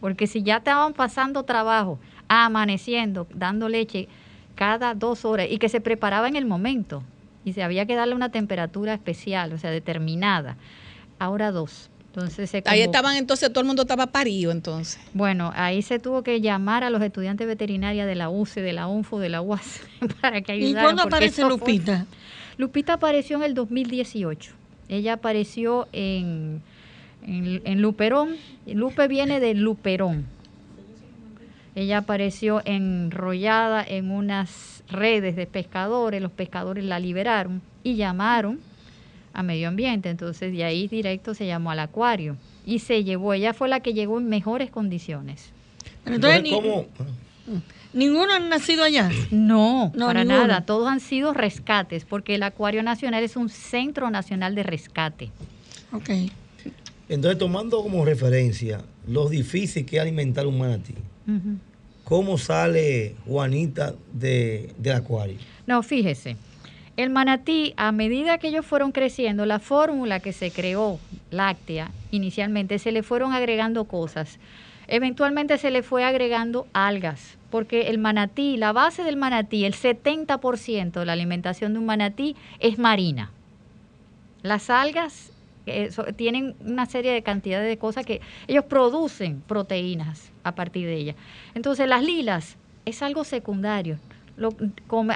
S15: Porque si ya estaban pasando trabajo, amaneciendo, dando leche cada dos horas y que se preparaba en el momento y se había que darle una temperatura especial, o sea, determinada. Ahora dos. Entonces se
S2: Ahí estaban entonces, todo el mundo estaba parido entonces.
S15: Bueno, ahí se tuvo que llamar a los estudiantes veterinarios de la UCE, de la UNFO, de la UAS, para que
S12: ¿Y
S15: ayudaran.
S12: cuándo
S15: porque
S12: aparece
S15: fue-
S12: Lupita?
S15: Lupita apareció en el 2018. Ella apareció en, en, en Luperón. Lupe viene de Luperón. Ella apareció enrollada en unas redes de pescadores. Los pescadores la liberaron y llamaron a medio ambiente. Entonces de ahí directo se llamó al acuario y se llevó. Ella fue la que llegó en mejores condiciones.
S12: Pero entonces, ni- ¿Ninguno ha nacido allá?
S15: No,
S12: No,
S15: para
S12: ninguno.
S15: nada. Todos han sido rescates, porque el Acuario Nacional es un centro nacional de rescate.
S12: Ok.
S14: Entonces, tomando como referencia lo difícil que es alimentar un manatí, ¿cómo sale Juanita de, del acuario?
S15: No, fíjese. El manatí, a medida que ellos fueron creciendo, la fórmula que se creó, láctea, inicialmente se le fueron agregando cosas. Eventualmente se le fue agregando algas, porque el manatí, la base del manatí, el 70% de la alimentación de un manatí es marina. Las algas eh, tienen una serie de cantidades de cosas que ellos producen proteínas a partir de ellas. Entonces las lilas es algo secundario. Lo-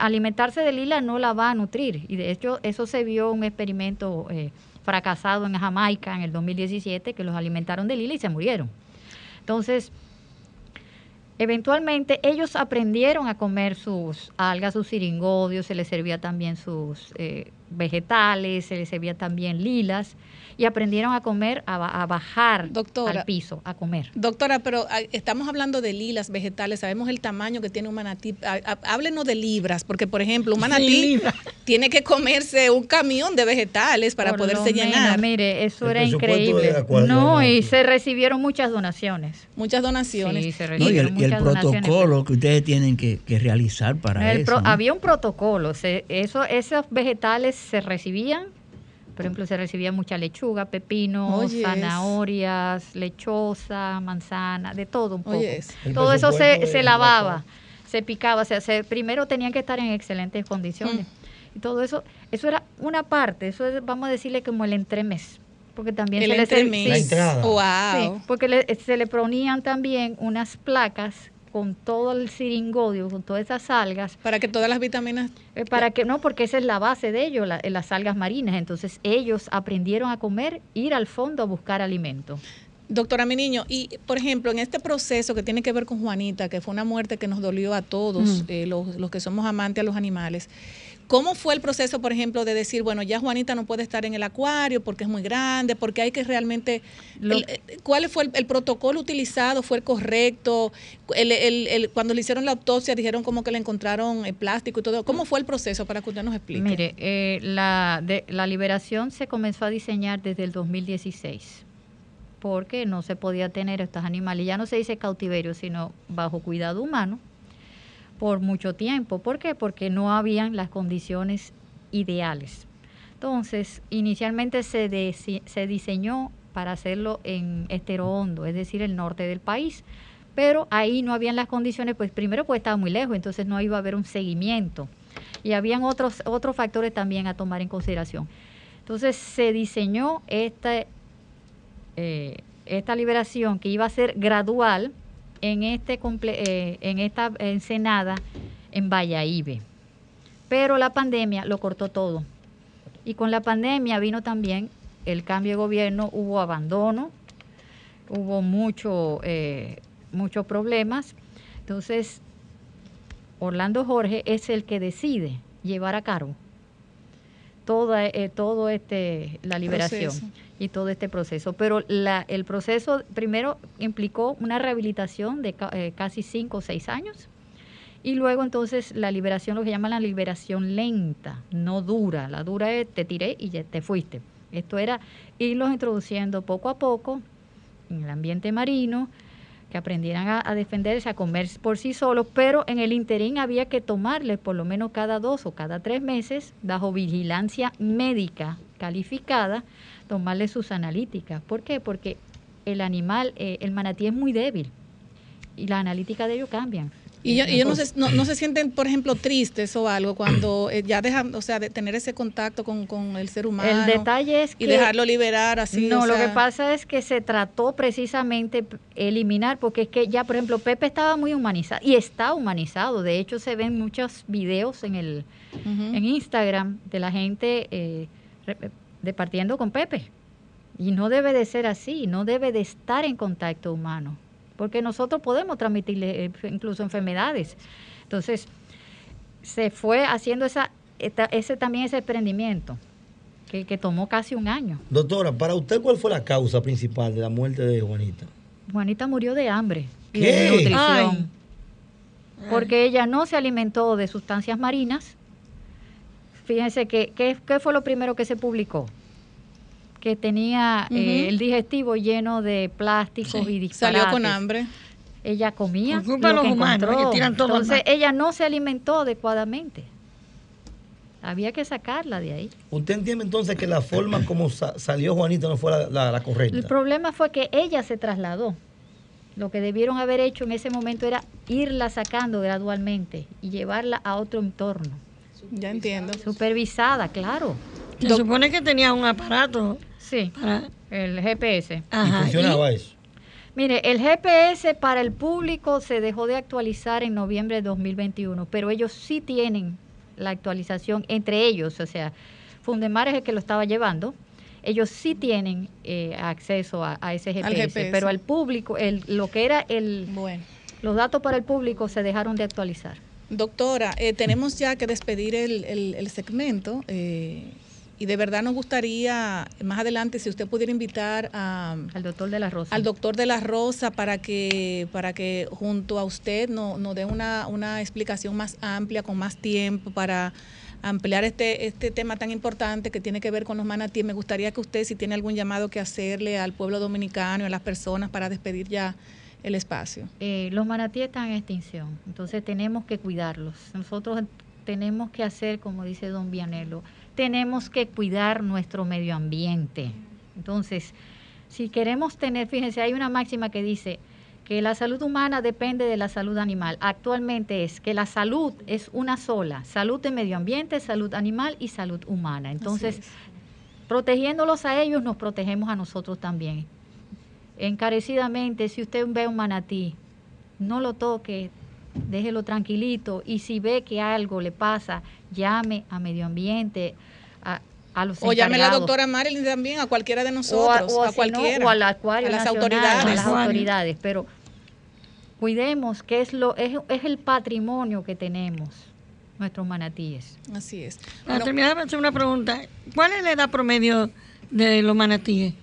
S15: alimentarse de lila no la va a nutrir y de hecho eso se vio un experimento eh, fracasado en Jamaica en el 2017 que los alimentaron de lila y se murieron. Entonces, Eventualmente ellos aprendieron a comer sus algas, sus ciringodios, se les servía también sus eh, vegetales, se les servía también lilas y aprendieron a comer, a, a bajar
S2: Doctora.
S15: al piso, a comer.
S2: Doctora, pero ah, estamos hablando de lilas vegetales, sabemos el tamaño que tiene un manatí. Ah, ah, Háblenos de libras, porque por ejemplo, un manatí tiene que comerse un camión de vegetales para
S15: Por lo
S2: poderse
S15: menos,
S2: llenar.
S15: mire, eso
S2: El
S15: era increíble. No, y se recibieron muchas donaciones.
S2: Muchas donaciones.
S15: Sí, se
S13: No, y
S15: recibieron
S13: el, y el protocolo que ustedes tienen que, que realizar para
S15: El
S13: eso.
S15: pro-
S13: ¿no?
S15: Había un protocolo, se- eso, esos vegetales se recibían, por ejemplo, se recibía mucha lechuga, pepino, zanahorias, lechosa, manzana, de todo un poco. Todo eso se, se lavaba, se picaba, o sea, se- primero tenían que estar en excelentes condiciones. Y todo eso, eso era una parte, eso es, vamos a decirle como el entremés. Porque también
S2: El
S15: se le serv-
S2: entremés.
S15: sí.
S2: La entrada. Wow.
S15: Sí, porque le- se le ponían también unas placas con todo el ciringodio, con todas esas algas.
S2: Para que todas las vitaminas...
S15: Eh, para que no, porque esa es la base de ellos, la- las algas marinas. Entonces ellos aprendieron a comer, ir al fondo a buscar alimento.
S2: Doctora, mi niño, y por ejemplo, en este proceso que tiene que ver con Juanita, que fue una muerte que nos dolió a todos,
S15: Mm.
S2: eh, los, los que somos amantes a los animales, ¿cómo fue el proceso, por ejemplo, de decir, bueno, ya Juanita no puede estar en el acuario porque es muy grande, porque hay que realmente... el- eh, ¿Cuál fue el, el protocolo utilizado? ¿Fue el correcto? El- el- el- cuando le hicieron la autopsia dijeron como que le encontraron eh, plástico y todo. ¿Cómo fue el proceso para que usted nos explique?
S15: Mire, eh, la, de, la liberación se comenzó a diseñar desde el 2016 porque no se podía tener estos animales. Ya no se dice cautiverio, sino bajo cuidado humano por mucho tiempo. ¿Por qué? Porque no habían las condiciones ideales. Entonces, inicialmente se, se diseñó para hacerlo en Estero Hondo, es decir, el norte del país. Pero ahí no habían las condiciones, pues primero pues estaba muy lejos, entonces no iba a haber un seguimiento. Y habían otros, otros factores también a tomar en consideración. Entonces se diseñó esta, eh, esta liberación que iba a ser gradual en, este eh, en esta ensenada en Valladolid. Pero la pandemia lo cortó todo. Y con la pandemia vino también el cambio de gobierno, hubo abandono, hubo mucho, eh, muchos problemas. Entonces, Orlando Jorge es el que decide llevar a cabo toda, eh, todo este, la liberación. Y todo este proceso. Pero la, el proceso primero implicó una rehabilitación de eh, casi cinco o seis años. Y luego entonces la liberación, lo que llaman la liberación lenta, no dura. La dura es te tiré y ya te fuiste. Esto era irlos introduciendo poco a poco en el ambiente marino, que aprendieran a, a, defenderse, a comer por sí solos, pero en el interín había que tomarles por lo menos cada dos o cada tres meses, bajo vigilancia médica calificada, tomarles sus analíticas. ¿Por qué? Porque el animal, eh, el manatí es muy débil y las analíticas de ellos cambian.
S2: Y ellos no se, no, no se sienten, por ejemplo, tristes o algo cuando eh, ya dejan, o sea, de tener ese contacto con, con el ser humano.
S15: El detalle es que...
S2: Y dejarlo liberar así.
S15: No,
S2: o
S15: lo que pasa es que se trató precisamente eliminar, porque es que ya, por ejemplo, Pepe estaba muy humanizado y está humanizado. De hecho, se ven muchos videos en el
S2: Ujú.
S15: en Instagram de la gente eh, departiendo con Pepe. Y no debe de ser así, no debe de estar en contacto humano, porque nosotros podemos transmitirle eh, incluso enfermedades. Entonces, se fue haciendo esa, ese también ese emprendimiento, que, que tomó casi un año.
S14: Doctora, para usted, ¿cuál fue la causa principal de la muerte de Juanita?
S15: Juanita murió de hambre y
S14: ¿Qué?
S15: de nutrición.
S12: Ay.
S15: Porque ella no se alimentó de sustancias marinas. Fíjense que, que- ¿qué fue lo primero que se publicó? Que tenía eh, el digestivo lleno de plásticos y disparates.
S2: Salió con hambre.
S15: Ella comía
S12: Por culpa de
S15: lo
S12: los
S15: que
S12: humanos,
S15: encontró.
S12: que tiran todo al
S15: Entonces ella no se alimentó adecuadamente. Había que sacarla de ahí.
S14: ¿Usted entiende entonces que la forma como sa- salió Juanita no fue la, la- la
S15: El
S14: correcta?
S15: problema fue que ella se trasladó. Lo que debieron haber hecho en ese momento era irla sacando gradualmente y llevarla a otro entorno.
S2: Ya entiendo.
S15: Supervisada, claro.
S12: Se supone que tenía un aparato.
S15: Sí,
S12: para...
S15: el GPS.
S14: ¿Y funcionaba eso?
S15: Mire, el GPS para el público se dejó de actualizar en noviembre de 2021, pero ellos sí tienen la actualización entre ellos, o sea, Fundemar es el que lo estaba llevando, ellos sí tienen eh, acceso a, a ese GPS,
S2: GPS.
S15: pero al público, el, lo que era el,
S2: Bueno.
S15: los datos para el público se dejaron de actualizar.
S2: Doctora, eh, tenemos ya que despedir el, el- el segmento eh, y de verdad nos gustaría más adelante si usted pudiera invitar a,
S15: al doctor de la Rosa.
S2: al doctor de la Rosa para que para que junto a usted no- nos dé una, una explicación más amplia con más tiempo para ampliar este este tema tan importante que tiene que ver con los manatíes. Me gustaría que usted si tiene algún llamado que hacerle al pueblo dominicano y a las personas para despedir ya el espacio.
S15: Eh, los manatíes están en extinción, entonces tenemos que cuidarlos. Nosotros tenemos que hacer, como dice don Vianello, tenemos que cuidar nuestro medio ambiente. Entonces, si queremos tener, fíjense, hay una máxima que dice que la salud humana depende de la salud animal. Actualmente es que la salud es una sola, salud de medio ambiente, salud animal y salud humana. Entonces, protegiéndolos a ellos, nos protegemos a nosotros también encarecidamente, si usted ve un manatí, no lo toque, déjelo tranquilito y si ve que algo le pasa, llame a medio ambiente, a, a los
S2: O llame a la doctora Marilyn también, a cualquiera de
S15: o a,
S2: nosotros,
S15: o
S2: a,
S15: si no,
S2: cualquiera.
S15: o al acuario
S2: a las
S15: nacional,
S2: autoridades.
S15: a las autoridades, pero cuidemos que es lo es, es el patrimonio que tenemos nuestros manatíes.
S2: Así es.
S12: Para terminar, voy a hacer una pregunta. ¿Cuál es la edad promedio de los manatíes?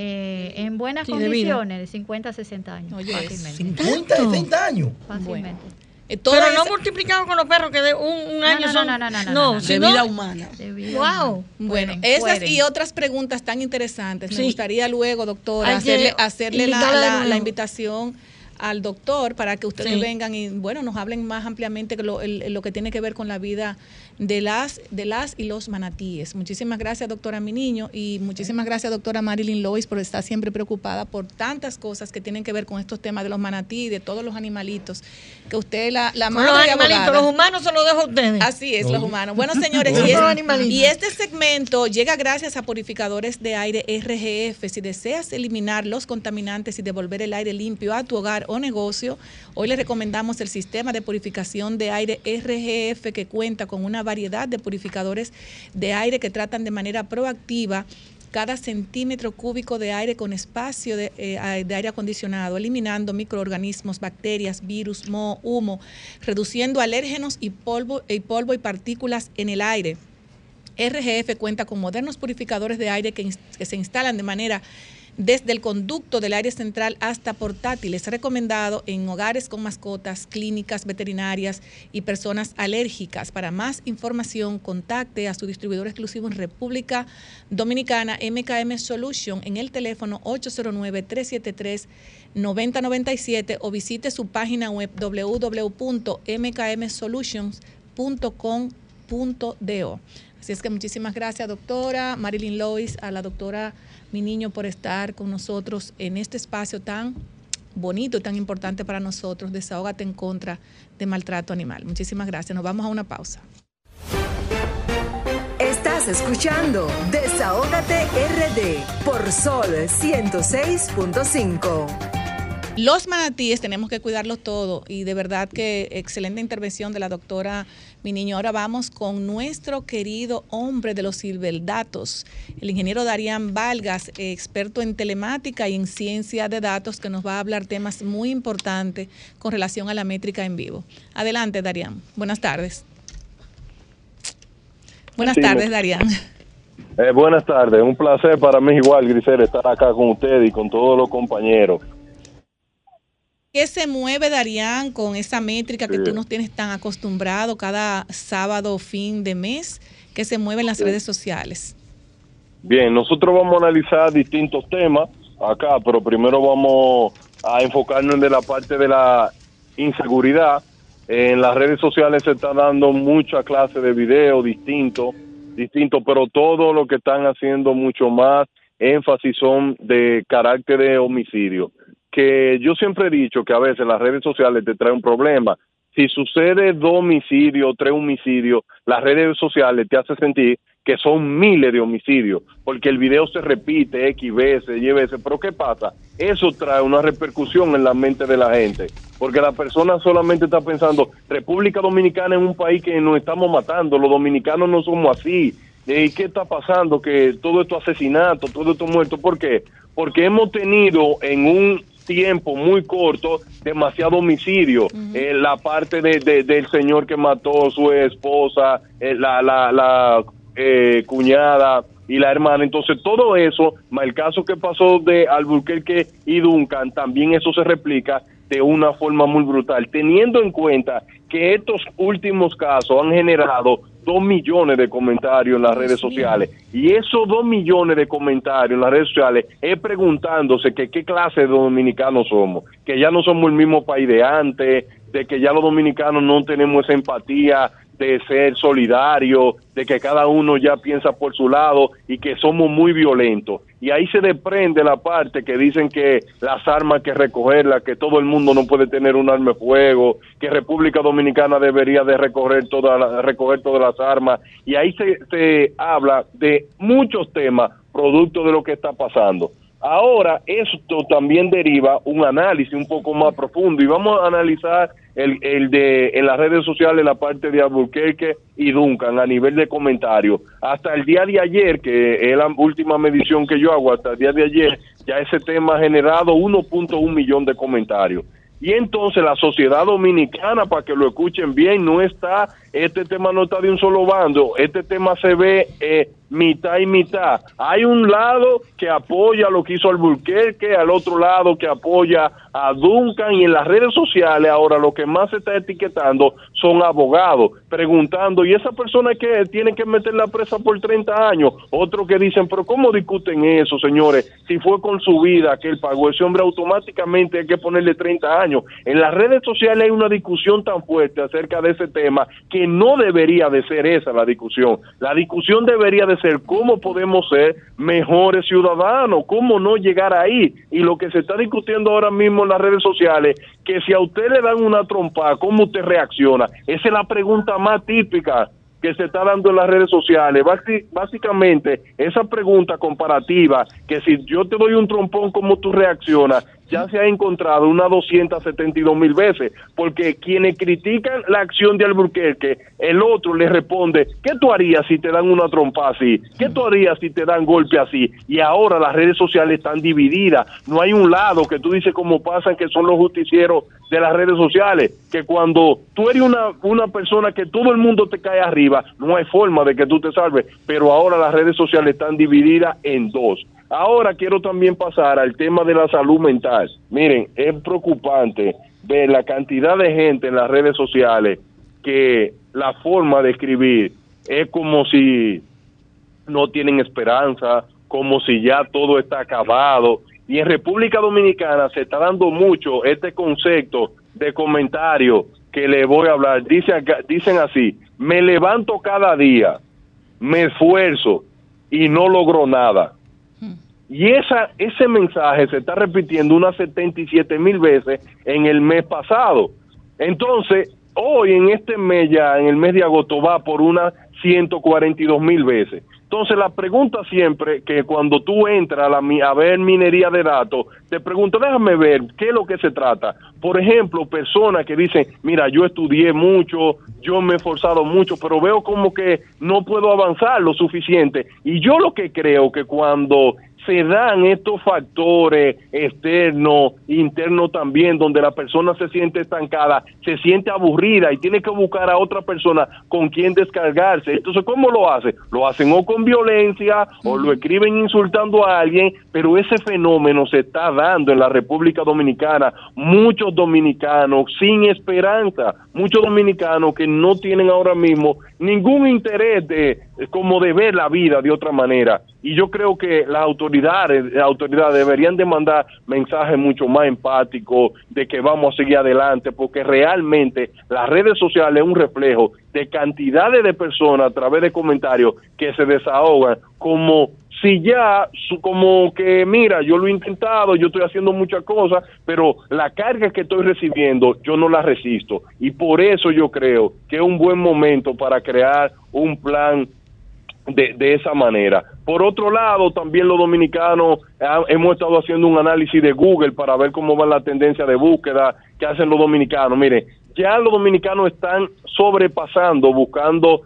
S15: Eh, en buenas
S12: Sí,
S15: condiciones, de 50 a 60 años. fácilmente.
S14: 50, 60 años.
S15: Fácilmente.
S12: Pero no multiplicado con los perros que de un, un
S15: No,
S12: año
S15: no,
S12: son.
S15: no, no, no, no, no, no.
S12: si
S15: De vida humana. De vida
S12: Wow.
S2: Bueno,
S15: Pueden,
S2: esas
S15: pueden.
S2: y otras preguntas tan interesantes. Me gustaría luego, doctora, hacerle, hacerle la, la- invitación al doctor para que ustedes
S12: Sí.
S2: vengan y bueno nos hablen más ampliamente que lo, el- lo que tiene que ver con la vida de las de las y los manatíes. Muchísimas gracias doctora mi niño y muchísimas gracias doctora Marilyn Lois por estar siempre preocupada por tantas cosas que tienen que ver con estos temas de los manatíes y de todos los animalitos que usted la, la madre
S12: los animalitos,
S2: abogada.
S12: los humanos se los dejo a ustedes.
S2: Así es, los humanos. Bueno, señores, y, es- y este segmento llega gracias a Purificadores de Aire RGF. Si deseas eliminar los contaminantes y devolver el aire limpio a tu hogar o negocio, hoy les recomendamos el sistema de purificación de aire RGF que cuenta con una variedad de purificadores de aire que tratan de manera proactiva cada centímetro cúbico de aire con espacio de, eh, aire acondicionado, eliminando microorganismos, bacterias, virus, moho, humo, reduciendo alérgenos y polvo, y polvo y partículas en el aire. RGF cuenta con modernos purificadores de aire que, que se instalan de manera desde el conducto del área central hasta portátiles, recomendado en hogares con mascotas, clínicas veterinarias y personas alérgicas. Para más información, contacte a su distribuidor exclusivo en República Dominicana, MKM Solution, en el teléfono 809-373-9097 o visite su página web www.mkmsolutions.com.do. Así es que muchísimas gracias, doctora Marilyn Lois, a la doctora mi niño, por estar con nosotros en este espacio tan bonito tan importante para nosotros, Desahógate en contra de maltrato animal. Muchísimas gracias. Nos vamos a una pausa.
S1: Estás escuchando Desahógate RD por Sol 106.5.
S2: Los manatíes tenemos que cuidarlos todo y de verdad que excelente intervención de la doctora Mi Niño. Ahora vamos con nuestro querido hombre de los silverdatos, el ingeniero Darían Valgas, experto en telemática y en ciencia de datos, que nos va a hablar temas muy importantes con relación a la métrica en vivo. Adelante, Darían. Buenas tardes. Buenas tardes, Darían.
S16: Eh, buenas tardes, un placer para mí igual, Grisel, estar acá con usted y con todos los compañeros.
S2: ¿Qué se mueve, Darían, con esa métrica que tú nos tienes tan acostumbrado cada sábado, fin de mes? ¿Qué se mueve en las redes sociales?
S16: Bien, nosotros vamos a analizar distintos temas acá, pero primero vamos a enfocarnos en la parte de la inseguridad. En las redes sociales se está dando mucha clase de videos distintos, distintos, pero todo lo que están haciendo mucho más énfasis son de carácter de homicidio que yo siempre he dicho que a veces las redes sociales te traen un problema. Si sucede dos homicidios, tres homicidios, las redes sociales te hacen sentir que son miles de homicidios, porque el video se repite X veces, Y veces, pero ¿qué pasa? Eso trae una repercusión en la mente de la gente, porque la persona solamente está pensando, República Dominicana es un país que nos estamos matando, los dominicanos no somos así, ¿y qué está pasando? Que todo esto asesinato, todo esto muerto, ¿por qué? Porque hemos tenido en un tiempo muy corto demasiado homicidio. Eh, la parte de, del señor que mató a su esposa, eh, la, la, la eh, cuñada y la hermana. Entonces, todo eso, el caso que pasó de Albuquerque y Duncan, también eso se replica de una forma muy brutal, teniendo en cuenta que estos últimos casos han generado dos millones de comentarios en las redes sociales. Y esos dos millones de comentarios en las redes sociales es preguntándose que qué clase de dominicanos somos, que ya no somos el mismo país de antes, de que ya los dominicanos no tenemos esa empatía de ser solidario, de que cada uno ya piensa por su lado y que somos muy violentos. Y ahí se desprende la parte que dicen que las armas hay que recogerlas, que todo el mundo no puede tener un arma de fuego, que República Dominicana debería de recoger todas recoger todas las armas. Y ahí se, se habla de muchos temas producto de lo que está pasando. Ahora, esto también deriva un análisis un poco más profundo y vamos a analizar el, el de en las redes sociales la parte de Albuquerque y Duncan a nivel de comentarios. Hasta el día de ayer, que es la última medición que yo hago, hasta el día de ayer, ya ese tema ha generado 1.1 millón de comentarios. Y entonces la sociedad dominicana, para que lo escuchen bien, no está, este tema no está de un solo bando, este tema se ve eh, mitad y mitad. Hay un lado que apoya lo que hizo Alburquerque, al otro lado que apoya a Duncan y en las redes sociales ahora lo que más se está etiquetando son abogados, preguntando, ¿y esa persona que tiene que meter la presa por 30 años? Otros que dicen, pero ¿cómo discuten eso, señores? Si fue con su vida que él pagó, ese hombre automáticamente hay que ponerle 30 años. En las redes sociales hay una discusión tan fuerte acerca de ese tema que no debería de ser esa la discusión. La discusión debería de ser cómo podemos ser mejores ciudadanos, cómo no llegar ahí. Y lo que se está discutiendo ahora mismo en las redes sociales, que si a usted le dan una trompa, ¿cómo usted reacciona? Esa es la pregunta más típica que se está dando en las redes sociales. Básicamente, esa pregunta comparativa, que si yo te doy un trompón, ¿cómo tú reaccionas? Ya se ha encontrado unas 272 mil veces, porque quienes critican la acción de Alburquerque, el otro le responde, ¿qué tú harías si te dan una trompa así? ¿Qué tú harías si te dan golpe así? Y ahora las redes sociales están divididas, no hay un lado que tú dices como pasan que son los justicieros de las redes sociales, que cuando tú eres una, una persona que todo el mundo te cae arriba, no hay forma de que tú te salves, pero ahora las redes sociales están divididas en dos Ahora quiero también pasar al tema de la salud mental. Miren, es preocupante ver la cantidad de gente en las redes sociales que la forma de escribir es como si no tienen esperanza, como si ya todo está acabado. Y en República Dominicana se está dando mucho este concepto de comentario que le voy a hablar. Dice dicen así, me levanto cada día, me esfuerzo y no logro nada. Y esa, ese mensaje se está repitiendo unas 77 mil veces en el mes pasado. Entonces, hoy en este mes ya, en el mes de agosto, va por unas 142 mil veces. Entonces, la pregunta siempre que cuando tú entras a, la, a ver minería de datos, te pregunto, déjame ver qué es lo que se trata. Por ejemplo, personas que dicen, mira, yo estudié mucho, yo me he esforzado mucho, pero veo como que no puedo avanzar lo suficiente. Y yo lo que creo que cuando se dan estos factores externos, internos también, donde la persona se siente estancada, se siente aburrida y tiene que buscar a otra persona con quien descargarse. Entonces, ¿cómo lo hace? Lo hacen o con violencia o lo escriben insultando a alguien, pero ese fenómeno se está dando en la República Dominicana. Muchos dominicanos sin esperanza, muchos dominicanos que no tienen ahora mismo ningún interés de como de ver la vida de otra manera. Y yo creo que las autoridades, las autoridades deberían de mandar mensajes mucho más empáticos de que vamos a seguir adelante, porque realmente las redes sociales es un reflejo de cantidades de personas a través de comentarios que se desahogan como si ya, su- como que mira, yo lo he intentado, yo estoy haciendo muchas cosas, pero la carga que estoy recibiendo yo no la resisto. Y por eso yo creo que es un buen momento para crear un plan de, de esa manera. Por otro lado, también los dominicanos ah, hemos estado haciendo un análisis de Google para ver cómo va la tendencia de búsqueda que hacen los dominicanos. Mire, ya los dominicanos están sobrepasando, buscando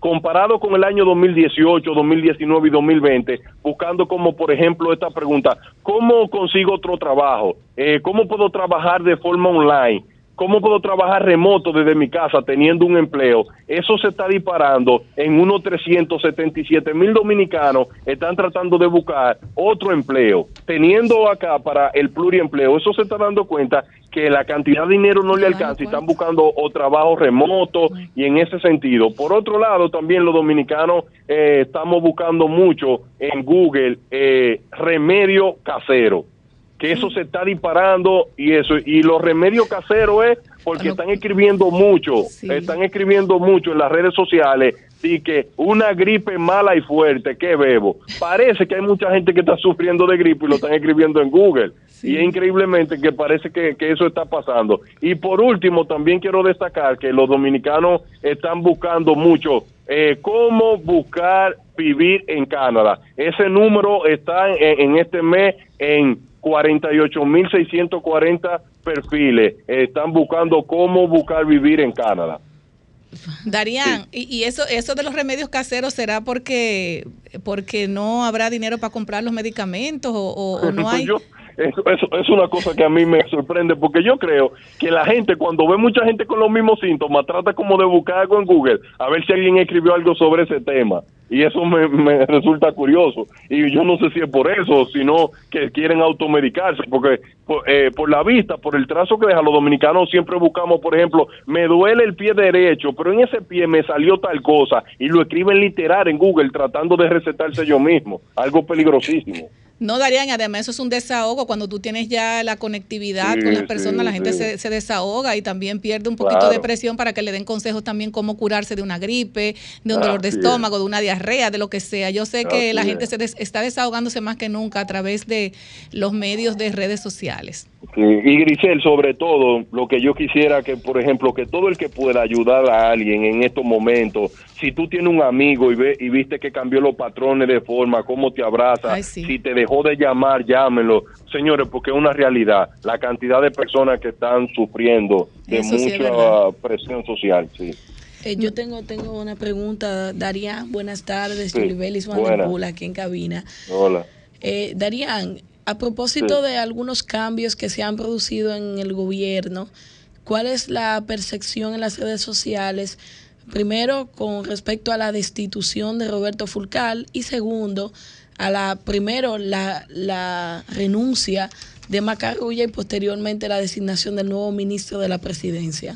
S16: comparado con el año 2018, 2019 y 2020, buscando como por ejemplo esta pregunta, ¿cómo consigo otro trabajo? Eh, ¿Cómo puedo trabajar de forma online? ¿Cómo puedo trabajar remoto desde mi casa teniendo un empleo? Eso se está disparando en unos 377 mil dominicanos están tratando de buscar otro empleo, teniendo acá para el pluriempleo. Eso se está dando cuenta que la cantidad de dinero no le alcanza y están buscando o trabajo remoto y en ese sentido. Por otro lado, también los dominicanos eh, estamos buscando mucho en Google eh, remedio casero que eso se está disparando y eso y los remedios caseros es porque están escribiendo mucho, están escribiendo mucho en las redes sociales y que una gripe mala y fuerte, que bebo? Parece que hay mucha gente que está sufriendo de gripe y lo están escribiendo en Google. Y es increíblemente que parece que, que eso está pasando. Y por último, también quiero destacar que los dominicanos están buscando mucho eh, cómo buscar vivir en Canadá. Ese número está en, en este mes en 48.640 perfiles. están buscando cómo buscar vivir en Canadá.
S2: Darían, y, y eso, eso de los remedios caseros será porque, porque no habrá dinero para comprar los medicamentos o, o- o no hay.
S16: Yo- eso, eso es una cosa que a mí me sorprende porque yo creo que la gente cuando ve mucha gente con los mismos síntomas trata como de buscar algo en Google a ver si alguien escribió algo sobre ese tema. Y eso me, me resulta curioso. Y yo no sé si es por eso sino que quieren automedicarse porque por, eh, por la vista por el trazo que deja los dominicanos siempre buscamos por ejemplo me duele el pie derecho pero en ese pie me salió tal cosa y lo escriben literal en Google tratando de recetarse yo mismo algo peligrosísimo
S2: No, Darían, además eso es un desahogo. Cuando tú tienes ya la conectividad
S16: Sí,
S2: con las
S16: sí,
S2: personas, la gente
S16: sí.
S2: se, se desahoga y también pierde un poquito
S16: Claro.
S2: de presión para que le den consejos también cómo curarse de una gripe, de un
S16: Así
S2: dolor de
S16: es.
S2: estómago, de una diarrea, de lo que sea. Yo sé que
S16: Así
S2: la
S16: es.
S2: gente se des- está desahogándose más que nunca a través de los medios de redes sociales.
S16: Y Grisel, sobre todo, lo que yo quisiera que, por ejemplo, que todo el que pueda ayudar a alguien en estos momentos, si tú tienes un amigo y, ve, y viste que cambió los patrones de forma, cómo te abraza,
S2: Ay,
S16: si te dejó de llamar, llámenlo. Señores, porque es una realidad, la cantidad de personas que están sufriendo de
S17: Eso sí
S16: mucha presión social, sí.
S17: Eh, yo tengo, tengo una pregunta, Darían. Buenas tardes,
S16: Sí,
S17: Yulibelis Pula, aquí en cabina.
S16: Hola.
S17: Eh, Darían, a propósito
S16: Sí.
S17: de algunos cambios que se han producido en el gobierno, ¿cuál es la percepción en las redes sociales? Primero, con respecto a la destitución de Roberto Fulcal y segundo, a la primero la, la renuncia de Macarrulla y posteriormente la designación del nuevo ministro de la presidencia?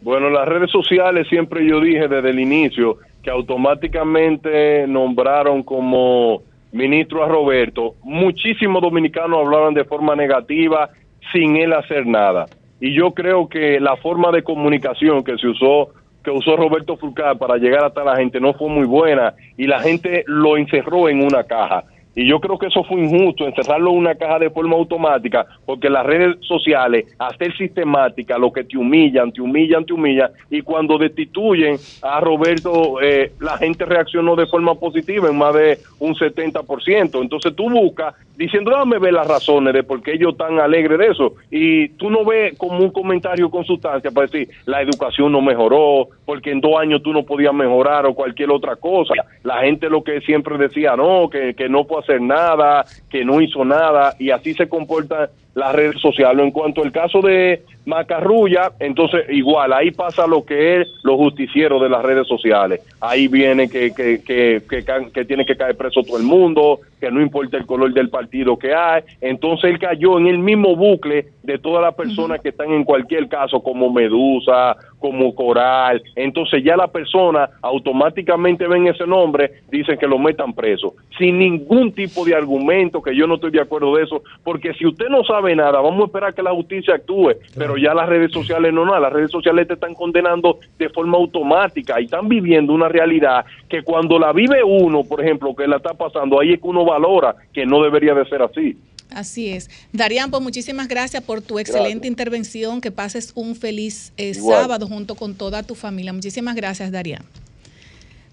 S16: Bueno, las redes sociales siempre yo dije desde el inicio que automáticamente nombraron como ministro a Roberto. Muchísimos dominicanos hablaban de forma negativa sin él hacer nada. Y yo creo que la forma de comunicación que se usó que usó Roberto Fulcar para llegar hasta la gente no fue muy buena y la gente lo encerró en una caja. Y yo creo que eso fue injusto, encerrarlo en una caja de forma automática, porque las redes sociales, hacer sistemática, lo que te humillan, te humillan, te humillan, y cuando destituyen a Roberto, eh, la gente reaccionó de forma positiva en más de un 70%. Entonces tú buscas diciendo, dame ver las razones de por qué ellos están alegres de eso, y tú no ves como un comentario con sustancia para decir, la educación no mejoró, porque en dos años tú no podías mejorar o cualquier otra cosa. La gente lo que siempre decía, no, que, que no puede hacer nada, que no hizo nada, y así se comporta las redes sociales. En cuanto al caso de Macarrulla, entonces igual, ahí pasa lo que es los justicieros de las redes sociales. Ahí viene que, que, que, que, que tiene que caer preso todo el mundo, que no importa el color del partido que hay. Entonces él cayó en el mismo bucle de todas las personas que están en cualquier caso, como Medusa, como Coral. Entonces ya la persona automáticamente ven ese nombre, dicen que lo metan preso, sin ningún tipo de argumento, que yo no estoy de acuerdo de eso, porque si usted no sabe nada, vamos a esperar que la justicia actúe, pero ya las redes sociales no, no, las redes sociales te están condenando de forma automática y están viviendo una realidad que cuando la vive uno, por ejemplo, que la está pasando, ahí es que uno valora que no debería de ser así.
S2: Así es. Darían, pues muchísimas gracias por tu excelente intervención. Que pases un feliz eh, sábado junto con toda tu familia. Muchísimas gracias, Darían.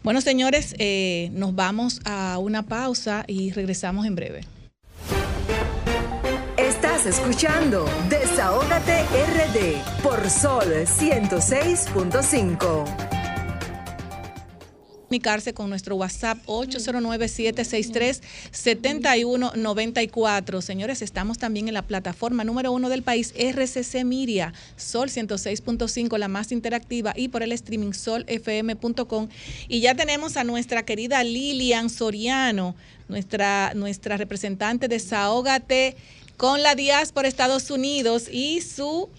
S2: Bueno, señores, eh, nos vamos a una pausa y regresamos en breve.
S1: Escuchando Desahógate RD por Sol 106.5
S2: comunicarse con nuestro WhatsApp 809-763-7194. Señores, estamos también en la plataforma número uno del país, RCC Miria, Sol 106.5, la más interactiva, y por el streaming solfm.com. Y ya tenemos a nuestra querida Lilian Soriano, nuestra, nuestra representante de Sahógate con la diáspora Estados Unidos y su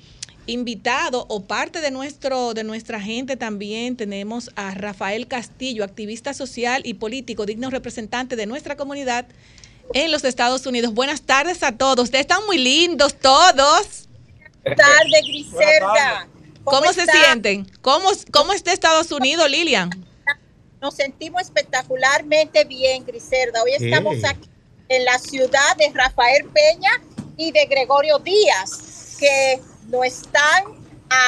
S2: invitado o parte de nuestro de nuestra gente también tenemos a Rafael Castillo, activista social y político, digno representante de nuestra comunidad en los Estados Unidos. Buenas tardes a todos. Ustedes están muy lindos todos.
S18: Buenas tardes, Griselda.
S2: ¿Cómo, se sienten? ¿Cómo, ¿Cómo está Estados Unidos, Lilian?
S18: Nos sentimos espectacularmente bien, Griselda. Hoy estamos aquí en la ciudad de Rafael Peña y de Gregorio Díaz, que nos están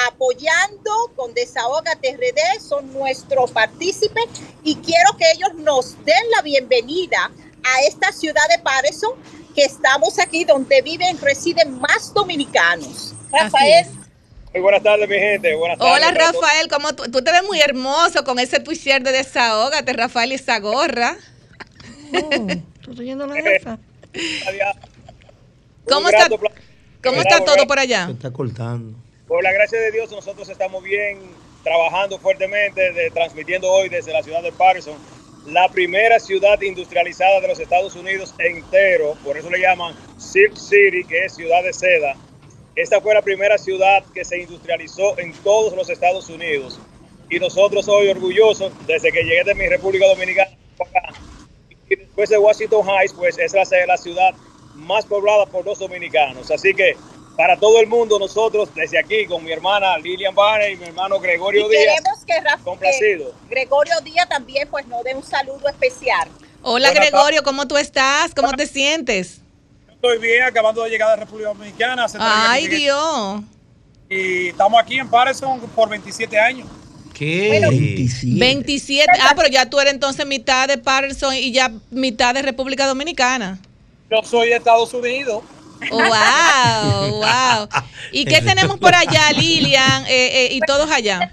S18: apoyando con Desahógate RD, son nuestros partícipes y quiero que ellos nos den la bienvenida a esta ciudad de Patterson, que estamos aquí donde viven, residen más dominicanos. Rafael.
S19: Muy buenas tardes, mi gente. Buenas tardes.
S2: Hola, Rafael. ¿Cómo tú, tú, te ves muy hermoso con ese t-shirt de Desahógate, Rafael, y esa gorra.
S12: Oh, estoy yendo la.
S2: ¿Cómo está? ¿Cómo está todo por allá?
S14: Se está cortando.
S19: Por la gracia de Dios, nosotros estamos bien trabajando fuertemente, de, transmitiendo hoy desde la ciudad de Patterson, la primera ciudad industrializada de los Estados Unidos entero, por eso le llaman Silk City, que es ciudad de seda. Esta fue la primera ciudad que se industrializó en todos los Estados Unidos. Y nosotros hoy orgullosos, desde que llegué de mi República Dominicana, y después de Washington Heights, pues es la, la ciudad más poblada por los dominicanos. Así que para todo el mundo, nosotros desde aquí con mi hermana Lilian Barney y mi hermano Gregorio
S18: y
S19: Díaz,
S18: queremos que Rafa,
S19: complacido.
S18: Que Gregorio Díaz también pues nos dé un saludo especial.
S2: Hola Buenas Gregorio, ¿cómo tú estás? ¿Cómo te sientes?
S19: Estoy bien, acabando de llegar de República Dominicana.
S2: Ay Dios.
S19: Y estamos aquí en Patterson por 27 años.
S14: ¿Qué?
S2: Bueno, 27. 27. Ah, pero ya tú eres entonces mitad de Patterson y ya mitad de República Dominicana.
S19: Yo soy de Estados Unidos.
S2: Wow, wow. ¿Y qué tenemos por allá, Lilian, eh, eh, y todos allá?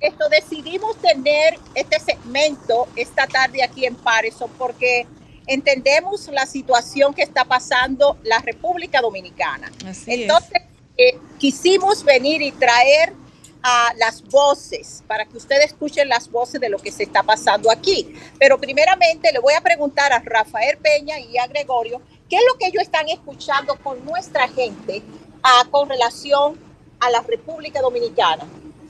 S18: Esto decidimos tener este segmento esta tarde aquí en Patterson porque entendemos la situación que está pasando la República Dominicana.
S2: Así
S18: Entonces, eh, quisimos venir y traer a las voces, para que ustedes escuchen las voces de lo que se está pasando aquí. Pero primeramente le voy a preguntar a Rafael Peña y a Gregorio, ¿qué es lo que ellos están escuchando con nuestra gente ah, con relación a la República Dominicana?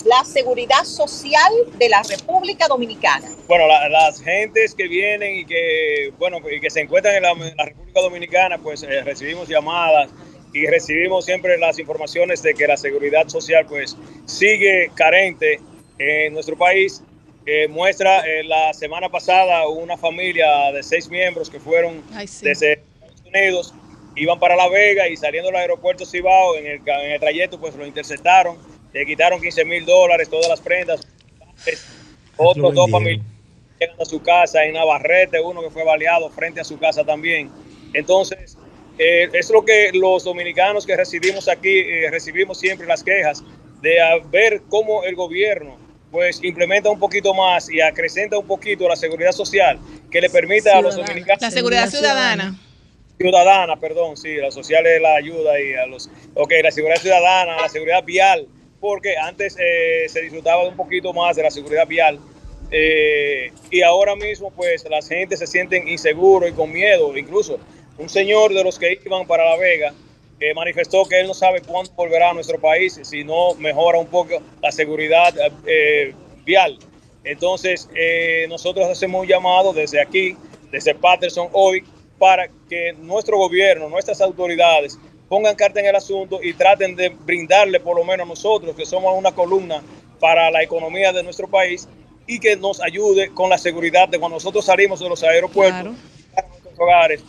S18: La seguridad social de la República Dominicana.
S19: Bueno, la- las gentes que vienen y que, bueno, y que se encuentran en la, en la República Dominicana, pues eh, recibimos llamadas y recibimos siempre las informaciones de que la seguridad social pues sigue carente en nuestro país. Eh, muestra eh, la semana pasada una familia de seis miembros que fueron desde Estados Unidos, iban para La Vega y saliendo del aeropuerto Cibao, en el, en el trayecto pues lo interceptaron, le quitaron 15 mil dólares, todas las prendas, otros dos familiares llegan a su casa en Navarrete, uno que fue baleado frente a su casa también. Entonces, eh, es lo que los dominicanos que residimos aquí eh, recibimos siempre las quejas de a ver cómo el gobierno pues implementa un poquito más y acrecenta un poquito la seguridad social que le permita a los dominicanos.
S2: La seguridad ciudadana.
S19: ciudadana, perdón, sí, la social es la ayuda y a los, ok, la seguridad ciudadana, la seguridad vial, porque antes eh, se disfrutaba de un poquito más de la seguridad vial eh, y ahora mismo pues la gente se sienten inseguros y con miedo, incluso un señor de los que iban para La Vega eh, manifestó que él no sabe cuándo volverá a nuestro país si no mejora un poco la seguridad eh, vial. Entonces, eh, nosotros hacemos un llamado desde aquí, desde Patterson hoy, para que nuestro gobierno, nuestras autoridades pongan carta en el asunto y traten de brindarle por lo menos a nosotros, que somos una columna para la economía de nuestro país, y que nos ayude con la seguridad de cuando nosotros salimos de los aeropuertos, a nuestros hogares,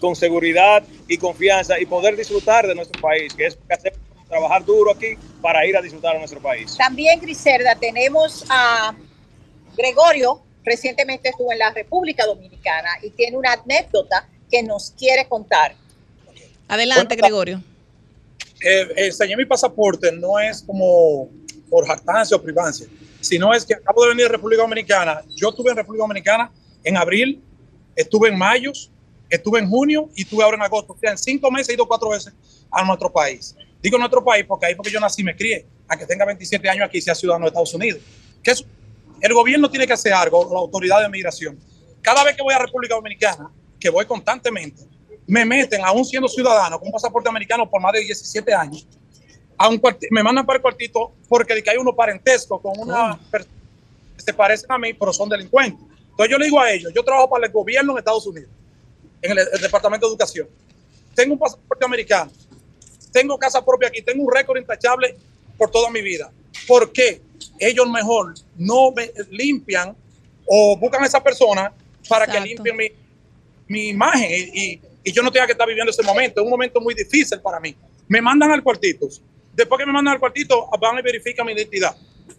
S19: con seguridad y confianza y poder disfrutar de nuestro país, que es lo que hacemos, trabajar duro aquí para ir a disfrutar de nuestro país.
S18: También, Griselda, tenemos a Gregorio, recientemente estuvo en la República Dominicana y tiene una anécdota que nos quiere contar.
S2: Adelante, Gregorio.
S20: eh, enseñé mi pasaporte no es como por jactancia o privancia, sino es que acabo de venir de República Dominicana. Yo estuve en República Dominicana en abril, estuve en mayo, estuve en junio y estuve ahora en agosto. O sea, en cinco meses he ido cuatro veces a nuestro país. Digo nuestro país porque ahí porque yo nací y me crié, aunque tenga 27 años aquí, sea ciudadano de Estados Unidos. Que es- el gobierno tiene que hacer algo, la autoridad de migración. Cada vez que voy a República Dominicana, que voy constantemente, me meten, aún siendo ciudadano, con un pasaporte americano por más de 17 años, a un me mandan para el cuartito porque de que hay uno parentesco con una persona que se parecen a mí, pero son delincuentes. Entonces yo le digo a ellos, yo trabajo para el gobierno en Estados Unidos, en el, el Departamento de Educación. Tengo un pasaporte americano, tengo casa propia aquí, tengo un récord intachable por toda mi vida. ¿Por qué ellos mejor no me limpian o buscan a esa persona para que limpien mi, mi imagen y, y- y yo no tenga que estar viviendo ese momento? Es un momento muy difícil para mí. Me mandan al cuartito. Después que me mandan al cuartito, van y verifican mi identidad.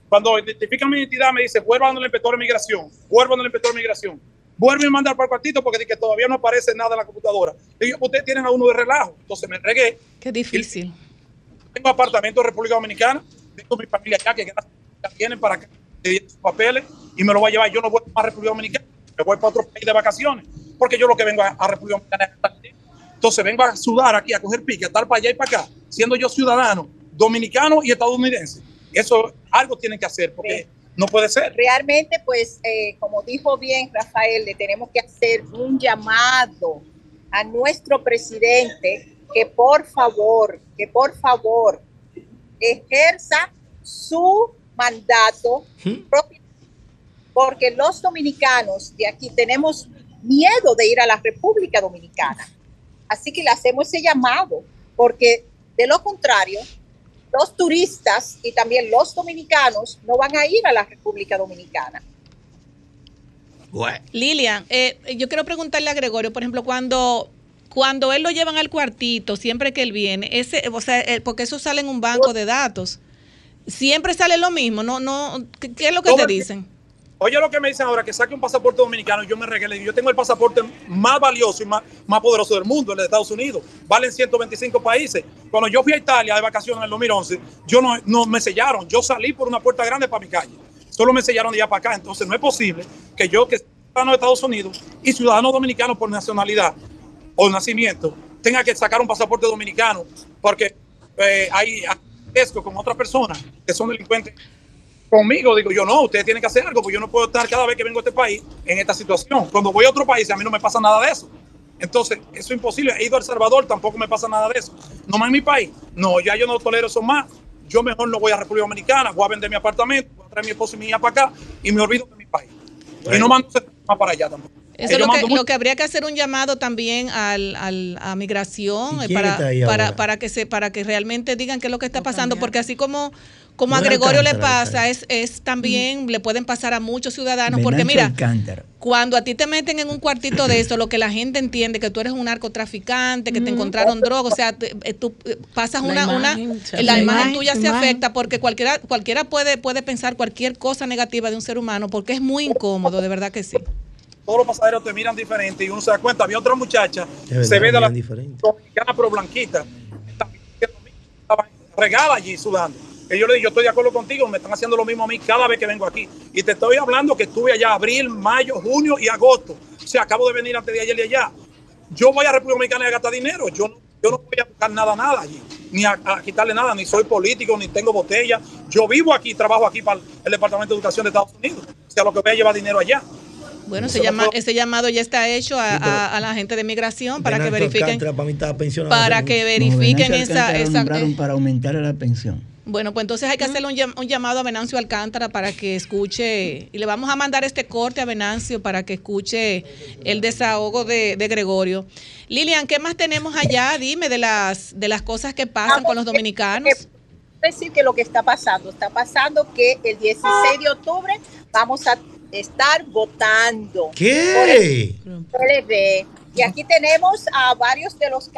S20: Cuando identifican mi identidad, me dice, vuelva donde el inspector de migración, vuelva donde el inspector de migración. Vuelve y manda para el cuartito porque dice que todavía no aparece nada en la computadora. Y yo, ustedes tienen a uno de relajo. Entonces me entregué.
S2: Qué difícil.
S20: Tengo apartamento en República Dominicana. Tengo mi familia acá que vienen para que sus papeles y me lo voy a llevar. Yo no voy a República Dominicana. Me voy para otro país de vacaciones. Porque yo lo que vengo a, a República Dominicana es estar. Entonces vengo a sudar aquí, a coger pique, a estar para allá y para acá, siendo yo ciudadano dominicano y estadounidense. Eso algo tienen que hacer porque no puede ser.
S18: Realmente, pues, eh, como dijo bien Rafael, le tenemos que hacer un llamado a nuestro presidente que por favor, que por favor ejerza su mandato propio, porque los dominicanos de aquí tenemos miedo de ir a la República Dominicana. Así que le hacemos ese llamado, porque de lo contrario, los turistas y también los dominicanos no van a ir a la República Dominicana.
S2: Lilian, eh, yo quiero preguntarle a Gregorio, por ejemplo, cuando cuando él lo llevan al cuartito, siempre que él viene, ese, o sea, eh, porque eso sale en un banco de datos, siempre sale lo mismo, no, no, ¿qué, qué es lo que te
S20: el
S2: dicen?
S20: Oye, lo que me dicen ahora, que saque un pasaporte dominicano, yo me regalé. Yo tengo el pasaporte más valioso y más, más poderoso del mundo, el de Estados Unidos. Vale en 125 países. Cuando yo fui a Italia de vacaciones en el 2011, yo no, no me sellaron. Yo salí por una puerta grande para mi calle. Solo me sellaron de allá para acá. Entonces, no es posible que yo, que ciudadano de Estados Unidos y ciudadano dominicano por nacionalidad o nacimiento, tenga que sacar un pasaporte dominicano porque eh, hay con otras personas que son delincuentes conmigo, digo yo, no, ustedes tienen que hacer algo, porque yo no puedo estar cada vez que vengo a este país en esta situación. Cuando voy a otro país, a mí no me pasa nada de eso. Entonces, eso es imposible. He ido a El Salvador, tampoco me pasa nada de eso. No más en mi país. No, ya yo no tolero eso más. Yo mejor no voy a República Dominicana, voy a vender mi apartamento, voy a traer a mi esposo y mi hija para acá y me olvido de mi país. Y no mando ese tema para allá tampoco.
S2: Eso lo que, lo que habría que hacer un llamado también al, al- a migración
S14: ¿Y
S2: eh, para, para, para que se para que realmente digan qué es lo que está pasando, porque así como como
S13: No
S2: a Gregorio le pasa, es, es también le pueden pasar a muchos ciudadanos, porque mira, cuando a ti te meten en un cuartito de eso, lo que la gente entiende que tú eres un narcotraficante, que te encontraron droga, o sea, te- eh, tú eh, pasas
S17: La
S2: una,
S17: imagen,
S2: una
S17: se
S2: la imagen tuya se
S17: imagen.
S2: afecta porque cualquiera cualquiera puede puede pensar cualquier cosa negativa de un ser humano porque es muy incómodo, de verdad que sí.
S20: todos los pasajeros te miran diferente y uno se da cuenta. Había otra muchacha,
S14: verdad,
S20: se ve de la dominicana pero blanquita, también estaba regada allí sudando. Que yo le dije, yo estoy de acuerdo contigo, me están haciendo lo mismo a mí cada vez que vengo aquí. Y te estoy hablando que estuve allá abril, mayo, junio y agosto. O sea, acabo de venir antes de ayer y allá. Yo voy a República Dominicana y a gastar dinero. Yo no, yo no voy a buscar nada, nada allí. Ni a, a quitarle nada, ni soy político, ni tengo botella. Yo vivo aquí, trabajo aquí para el Departamento de Educación de Estados Unidos. O sea, lo que voy a llevar dinero allá.
S2: Bueno, ese, llama- llamado ya está hecho a,
S14: Sí, pero-
S2: a- a la gente de migración para que verifiquen
S14: Alcántara para
S2: que verifiquen
S13: No,
S2: esa, esa
S13: para aumentar la pensión.
S2: Bueno, pues entonces hay que hacerle un, llam- un llamado a Venancio Alcántara para que escuche y le vamos a mandar este corte a Venancio para que escuche el desahogo de, de Gregorio. Lilian, ¿qué más tenemos allá? Dime de las de las cosas que pasan con los dominicanos.
S18: decir que lo que está pasando, está pasando que el 16 de octubre vamos a estar votando.
S14: ¿Qué?
S18: por el PLD. Y aquí tenemos a varios de los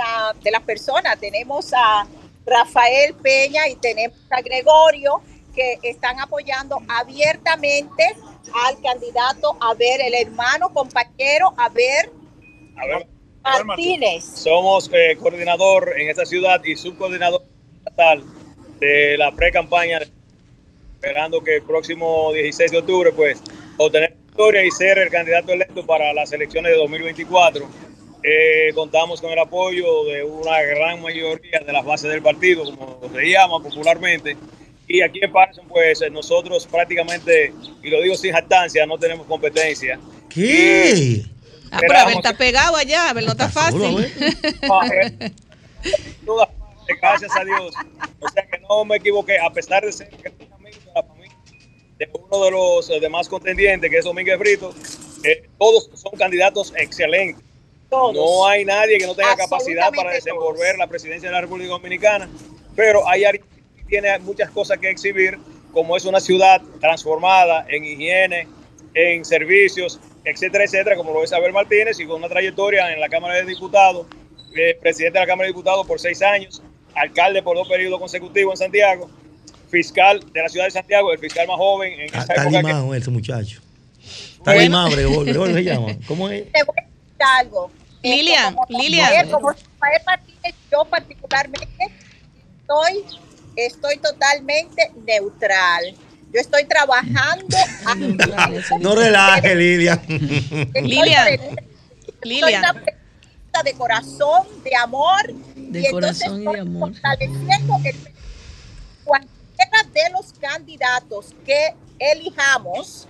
S18: de las personas, tenemos a Rafael Peña y tenemos a Gregorio que están apoyando abiertamente al candidato a ver el hermano compañero a ver
S19: A ver,
S18: Martínez.
S19: Somos eh, coordinador en esta ciudad y subcoordinador estatal de la pre-campaña, esperando que el próximo 16 de octubre, pues, obtener victoria y ser el candidato electo para las elecciones de 2024. Eh, contamos con el apoyo de una gran mayoría de las bases del partido, como se llama popularmente. Y aquí en Patterson, pues, eh, nosotros prácticamente, y lo digo sin jactancia, no tenemos competencia.
S14: ¿Qué?
S2: Ah, pero Abel está pegado allá, Abel no está fácil.
S19: Todas partes, gracias a Dios. O sea que no me equivoqué, a pesar de ser gran amigo de la familia de uno de los eh, demás contendientes, que es Domínguez Brito, eh, todos son candidatos excelentes. No hay nadie que no tenga capacidad para desenvolver la presidencia de la República Dominicana, pero hay alguien que tiene muchas cosas que exhibir, como es una ciudad transformada en higiene, en servicios, etcétera, etcétera, como lo es Abel Martínez y con una trayectoria en la Cámara de Diputados, eh, presidente de la Cámara de Diputados por seis años, alcalde por dos periodos consecutivos en Santiago, fiscal de la ciudad de Santiago, el fiscal más joven en esa
S14: Está
S19: época
S14: limado ese muchacho. Está
S19: Bueno.
S14: limado, Gregorio. Gregorio se llama. ¿Cómo es?
S18: Te voy a decir algo.
S2: Lilian,
S18: como-
S2: Lilian.
S18: Como Rafael Martínez, yo particularmente estoy, estoy totalmente neutral. Yo estoy trabajando.
S14: No relaje.
S2: Lilian,
S18: Lilian.
S2: Lilian.
S18: de corazón, de amor.
S17: De
S18: y entonces
S17: corazón y de
S18: estoy
S17: amor.
S18: fortaleciendo el cualquiera de los candidatos que elijamos,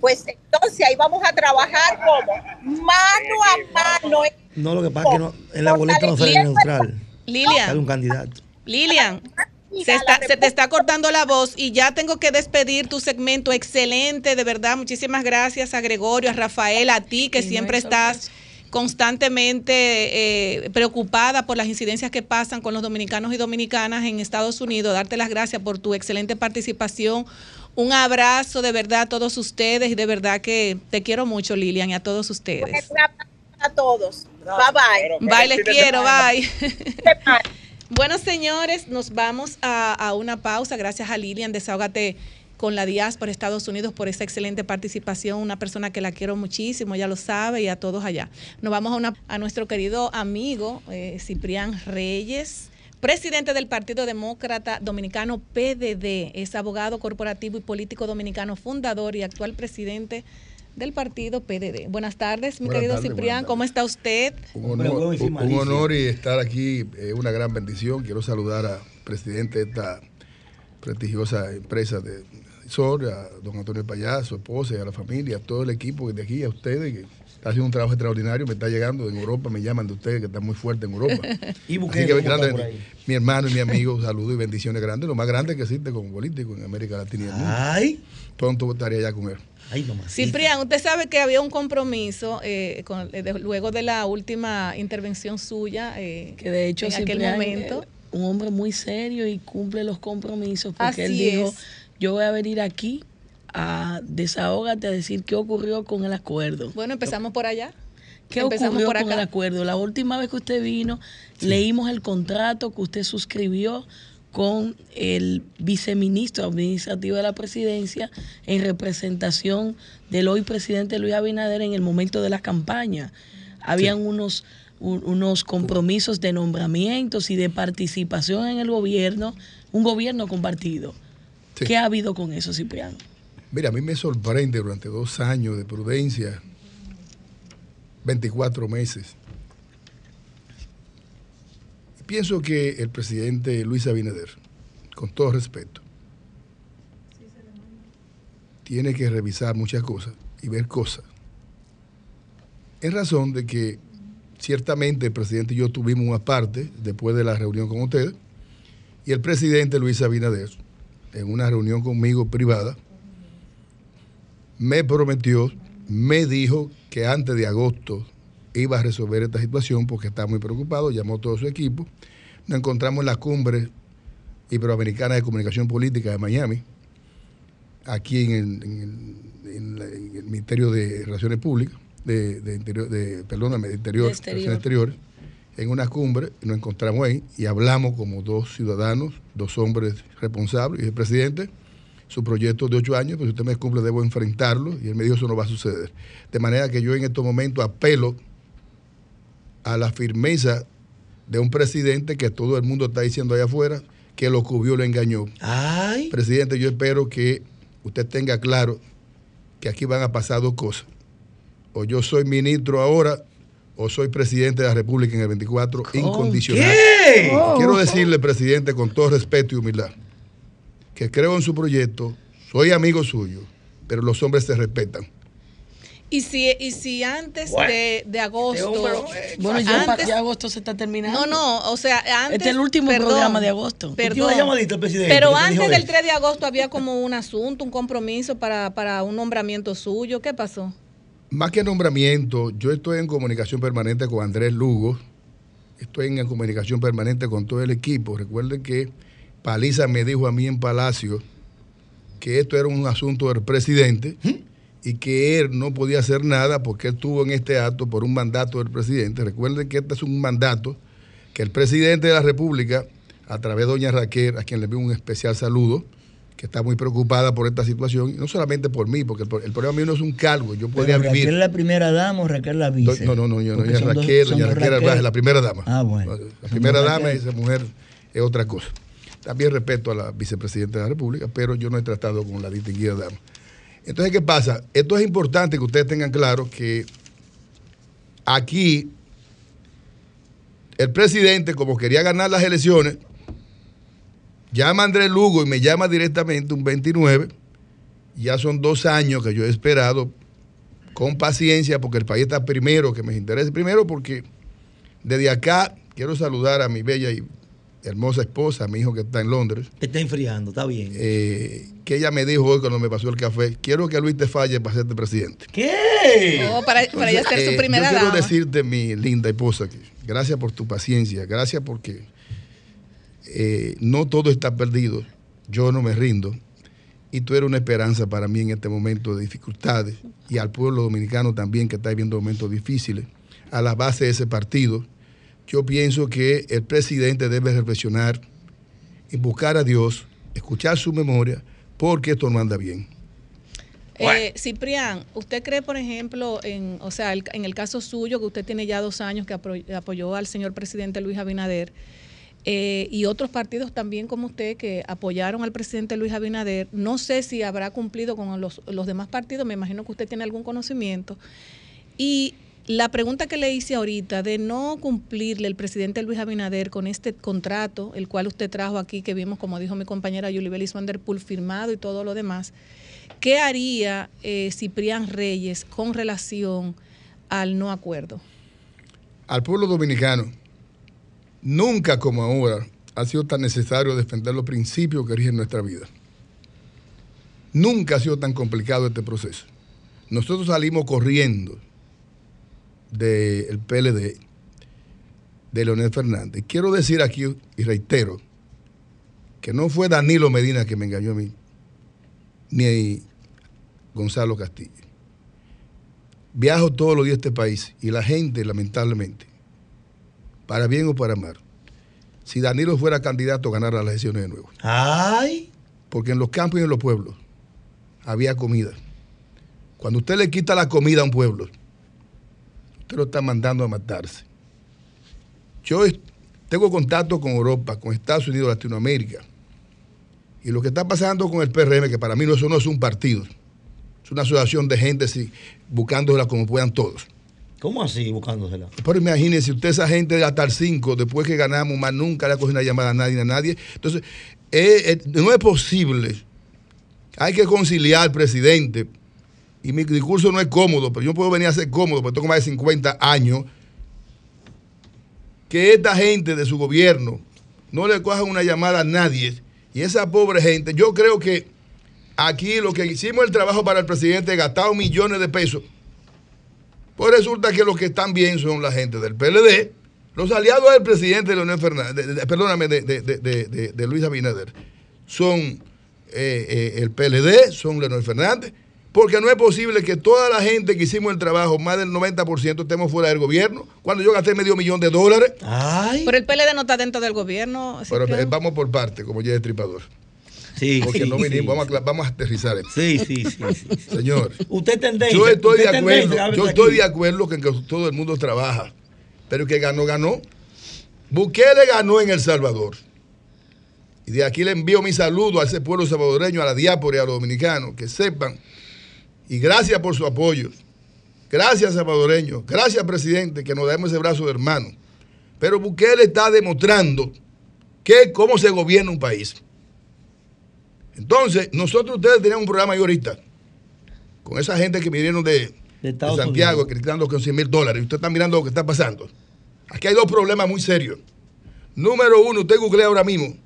S18: pues entonces ahí vamos a trabajar como mano a mano.
S14: No, lo que pasa es que no, en la boleta no sale neutral.
S2: Lilian.
S14: Sale un candidato.
S2: Lilian, se, está- se te está cortando la voz y ya tengo que despedir tu segmento. Excelente, de verdad. Muchísimas gracias a Gregorio, a Rafael, a ti que siempre estás constantemente eh, preocupada por las incidencias que pasan con los dominicanos y dominicanas en Estados Unidos. Darte las gracias por tu excelente participación. Un abrazo de verdad a todos ustedes y de verdad que te quiero mucho, Lilian, y a todos ustedes.
S18: Un abrazo a todos. Bye bye.
S2: Bye, les quiero, bye. Bueno, señores, nos vamos a, a una pausa. Gracias a Lilian, Desahógate con la diáspora Estados Unidos por esa excelente participación. Una persona que la quiero muchísimo, ya lo sabe, y a todos allá. Nos vamos a, una, a nuestro querido amigo eh, Ciprián Reyes. Presidente del Partido Demócrata Dominicano PDD, es abogado corporativo y político dominicano, fundador y actual presidente del partido PDD. Buenas tardes, mi
S21: Buenas
S2: querido
S21: tardes,
S2: Ciprián, ¿cómo está usted?
S21: Un honor, un- un honor y estar aquí, eh, una gran bendición. Quiero saludar al presidente de esta prestigiosa empresa de Sor, a don Antonio Payá, a su esposa y a la familia, a todo el equipo de aquí, a ustedes, que está haciendo un trabajo extraordinario, me está llegando en Europa, me llaman de ustedes que están muy fuerte en Europa.
S14: Y
S21: Así
S14: Bukele,
S21: que
S14: ¿cómo está
S21: grande,
S14: por ahí?
S21: mi hermano y mi amigo, saludos y bendiciones grandes, lo más grande que existe como político en América Latina y el mundo.
S14: Ay.
S21: Pronto estaré allá con él.
S14: Ay, nomás.
S2: Ciprián, usted sabe que había un compromiso eh, con- eh, de- luego de la última intervención suya, eh,
S17: Que de hecho
S2: en aquel momento.
S17: eh, un hombre muy serio y cumple los compromisos porque él
S2: Así
S17: dijo,
S2: es.
S17: Yo voy a venir aquí a desahógate a decir qué ocurrió con el acuerdo.
S2: Bueno, empezamos por allá.
S17: ¿Qué
S2: Empezamos
S17: ocurrió
S2: por
S17: con el acuerdo? La última vez que usted vino, leímos el contrato que usted suscribió con el viceministro administrativo de la presidencia en representación del hoy presidente Luis Abinader en el momento de la campaña. Habían unos, un- unos compromisos de nombramientos y de participación en el gobierno, un gobierno compartido.
S21: Sí.
S17: ¿Qué ha habido con eso, Cipriano?
S21: Mira, a mí me sorprende durante dos años de prudencia, 24 meses. Pienso que el presidente Luis Abinader, con todo respeto, tiene que revisar muchas cosas y ver cosas. En razón de que ciertamente el presidente y yo tuvimos una parte después de la reunión con ustedes, y el presidente Luis Abinader, en una reunión conmigo privada, me prometió, me dijo que antes de agosto iba a resolver esta situación porque estaba muy preocupado, llamó a todo su equipo. Nos encontramos en la cumbre iberoamericana de comunicación política de Miami, aquí en el, en el- en la- en el Ministerio de Relaciones Públicas, de, de interior, de, perdóname, de interior,
S17: exterior.
S21: Relaciones Exteriores, en una cumbre, nos encontramos ahí y hablamos como dos ciudadanos, dos hombres responsables, y dije, presidente, su proyecto de ocho años, pues si usted me cumple debo enfrentarlo, y él me dijo, eso no va a suceder. De manera que yo en estos momentos apelo a la firmeza de un presidente que todo el mundo está diciendo allá afuera que lo cubrió, lo engañó. Presidente, yo espero que usted tenga claro que aquí van a pasar dos cosas. O yo soy ministro ahora, o soy presidente de la República en el 24, incondicional.
S14: ¿Qué?
S21: Quiero decirle, presidente, con todo respeto y humildad, que creo en su proyecto, soy amigo suyo, pero los hombres se respetan.
S2: Y si, y si antes
S21: Bueno.
S2: de, de agosto.
S17: Bueno, ya,
S2: antes-
S17: ya agosto se está terminando.
S2: No, no, o sea, antes.
S17: Este es el último programa de agosto.
S2: Perdón.
S14: Llamadita presidente,
S2: Pero
S14: ¿qué te
S2: antes del
S14: él?
S2: 3 de agosto había como un asunto, un compromiso para, para un nombramiento suyo. ¿Qué pasó?
S21: Más que nombramiento, yo estoy en comunicación permanente con Andrés Lugo, estoy en comunicación permanente con todo el equipo. Recuerden que Paliza me dijo a mí en Palacio que esto era un asunto del presidente y que él no podía hacer nada porque él estuvo en este acto por un mandato del presidente. Recuerden que este es un mandato que el presidente de la República, a través de doña Raquel, a quien le envío un especial saludo, que está muy preocupada por esta situación, y no solamente por mí, porque el, pro- el problema mío no es un cargo, yo podría
S13: Pero
S21: vivir.
S13: Raquel la primera dama o Raquel la vice.
S21: No, no, no, yo no,
S13: son dos-
S21: Raquel, doña
S13: dos
S21: Raquel Arbaje, la primera dama.
S13: Ah, bueno.
S21: La primera dama,
S13: Raquel.
S21: esa mujer es otra cosa. También respeto a la vicepresidenta de la República, pero yo no he tratado con la distinguida dama. Entonces, ¿qué pasa? Esto es importante que ustedes tengan claro que aquí el presidente, como quería ganar las elecciones, llama Andrés Lugo y me llama directamente un 29. Ya son dos años que yo he esperado con paciencia porque el país está primero, que me interesa. Primero porque desde acá quiero saludar a mi bella y hermosa esposa, a mi hijo que está en Londres.
S14: Te está enfriando, está bien.
S21: eh, que ella me dijo hoy cuando me pasó el café, quiero que Luis te falle para serte presidente.
S14: ¿Qué?
S2: Oh, para, para ella ser
S21: Eh,
S2: su primera
S21: yo quiero decirte, mi linda esposa, que gracias por tu paciencia, gracias porque eh, no todo está perdido, yo no me rindo, y tú eres una esperanza para mí en este momento de dificultades, y al pueblo dominicano también que está viviendo momentos difíciles, a la base de ese partido, yo pienso que el presidente debe reflexionar y buscar a Dios, escuchar su memoria, porque esto no anda bien.
S2: Eh, Ciprián, ¿usted cree, por ejemplo, en, o sea, el- en el caso suyo, que usted tiene ya dos años que apoyó al señor presidente Luis Abinader, eh, y otros partidos también como usted que apoyaron al presidente Luis Abinader, no sé si habrá cumplido con los, los demás partidos, me imagino que usted tiene algún conocimiento, y la pregunta que le hice ahorita de no cumplirle el presidente Luis Abinader con este contrato, el cual usted trajo aquí, que vimos, como dijo mi compañera Julie Belis Vanderpool, firmado y todo lo demás, ¿qué haría eh, Ciprián Reyes con relación al no acuerdo?
S21: Al pueblo dominicano, nunca como ahora ha sido tan necesario defender los principios que rigen nuestra vida. Nunca ha sido tan complicado este proceso. Nosotros salimos corriendo del PLD de Leonel Fernández. Quiero decir aquí y reitero que no fue Danilo Medina que me engañó a mí, ni Gonzalo Castillo. Viajo todos los días a este país y la gente, lamentablemente, para bien o para mal, si Danilo fuera candidato a ganar las elecciones de nuevo.
S14: ¡Ay!
S21: Porque en los campos y en los pueblos había comida. Cuando usted le quita la comida a un pueblo, usted lo está mandando a matarse. Yo tengo contacto con Europa, con Estados Unidos, Latinoamérica. Y lo que está pasando con el PRM, que para mí no, eso no es un partido, es una asociación de gente sí, buscándosela como puedan todos.
S14: ¿Cómo así buscándosela?
S21: Pero imagínense, usted esa gente hasta el 5, después que ganamos, más nunca le ha cogido una llamada a nadie, a nadie. Entonces, eh, eh, no es posible. Hay que conciliar, presidente. Y mi discurso no es cómodo, pero yo puedo venir a ser cómodo, porque tengo más de 50 años. Que esta gente de su gobierno no le coja una llamada a nadie. Y esa pobre gente, yo creo que aquí lo que hicimos el trabajo para el presidente, gastado millones de pesos pues resulta que los que están bien son la gente del PLD, los aliados del presidente Leonel Fernández, de, de, perdóname, de, de, Luis Abinader, son eh, eh, el PLD, son Leonel Fernández, porque no es posible que toda la gente que hicimos el trabajo, más del 90%, estemos fuera del gobierno, cuando yo gasté medio millón de dólares.
S2: Pero el PLD no está dentro del gobierno.
S21: Pero que... vamos por parte, como ya es tripador.
S14: Sí,
S21: porque
S14: sí,
S21: no vinimos,
S14: sí.
S21: Vamos, a, vamos a aterrizar esto.
S14: Sí, sí, sí. sí.
S21: Señor.
S14: Usted tendencia.
S21: Yo estoy de acuerdo. Yo estoy de acuerdo que, que todo el mundo trabaja. Pero que ganó, ganó. Bukele ganó en El Salvador. Y de aquí le envío mi saludo a ese pueblo salvadoreño, a la diáspora y a los dominicanos, que sepan. Y gracias por su apoyo. Gracias, salvadoreños. Gracias, presidente, que nos demos ese brazo de hermano. Pero Bukele está demostrando que cómo se gobierna un país. Entonces, nosotros ustedes tenían un programa ahí ahorita, con esa gente que vinieron de, de, de Santiago, criticando con 100 mil dólares, y usted está mirando lo que está pasando. Aquí hay dos problemas muy serios. Número uno, usted googlea ahora mismo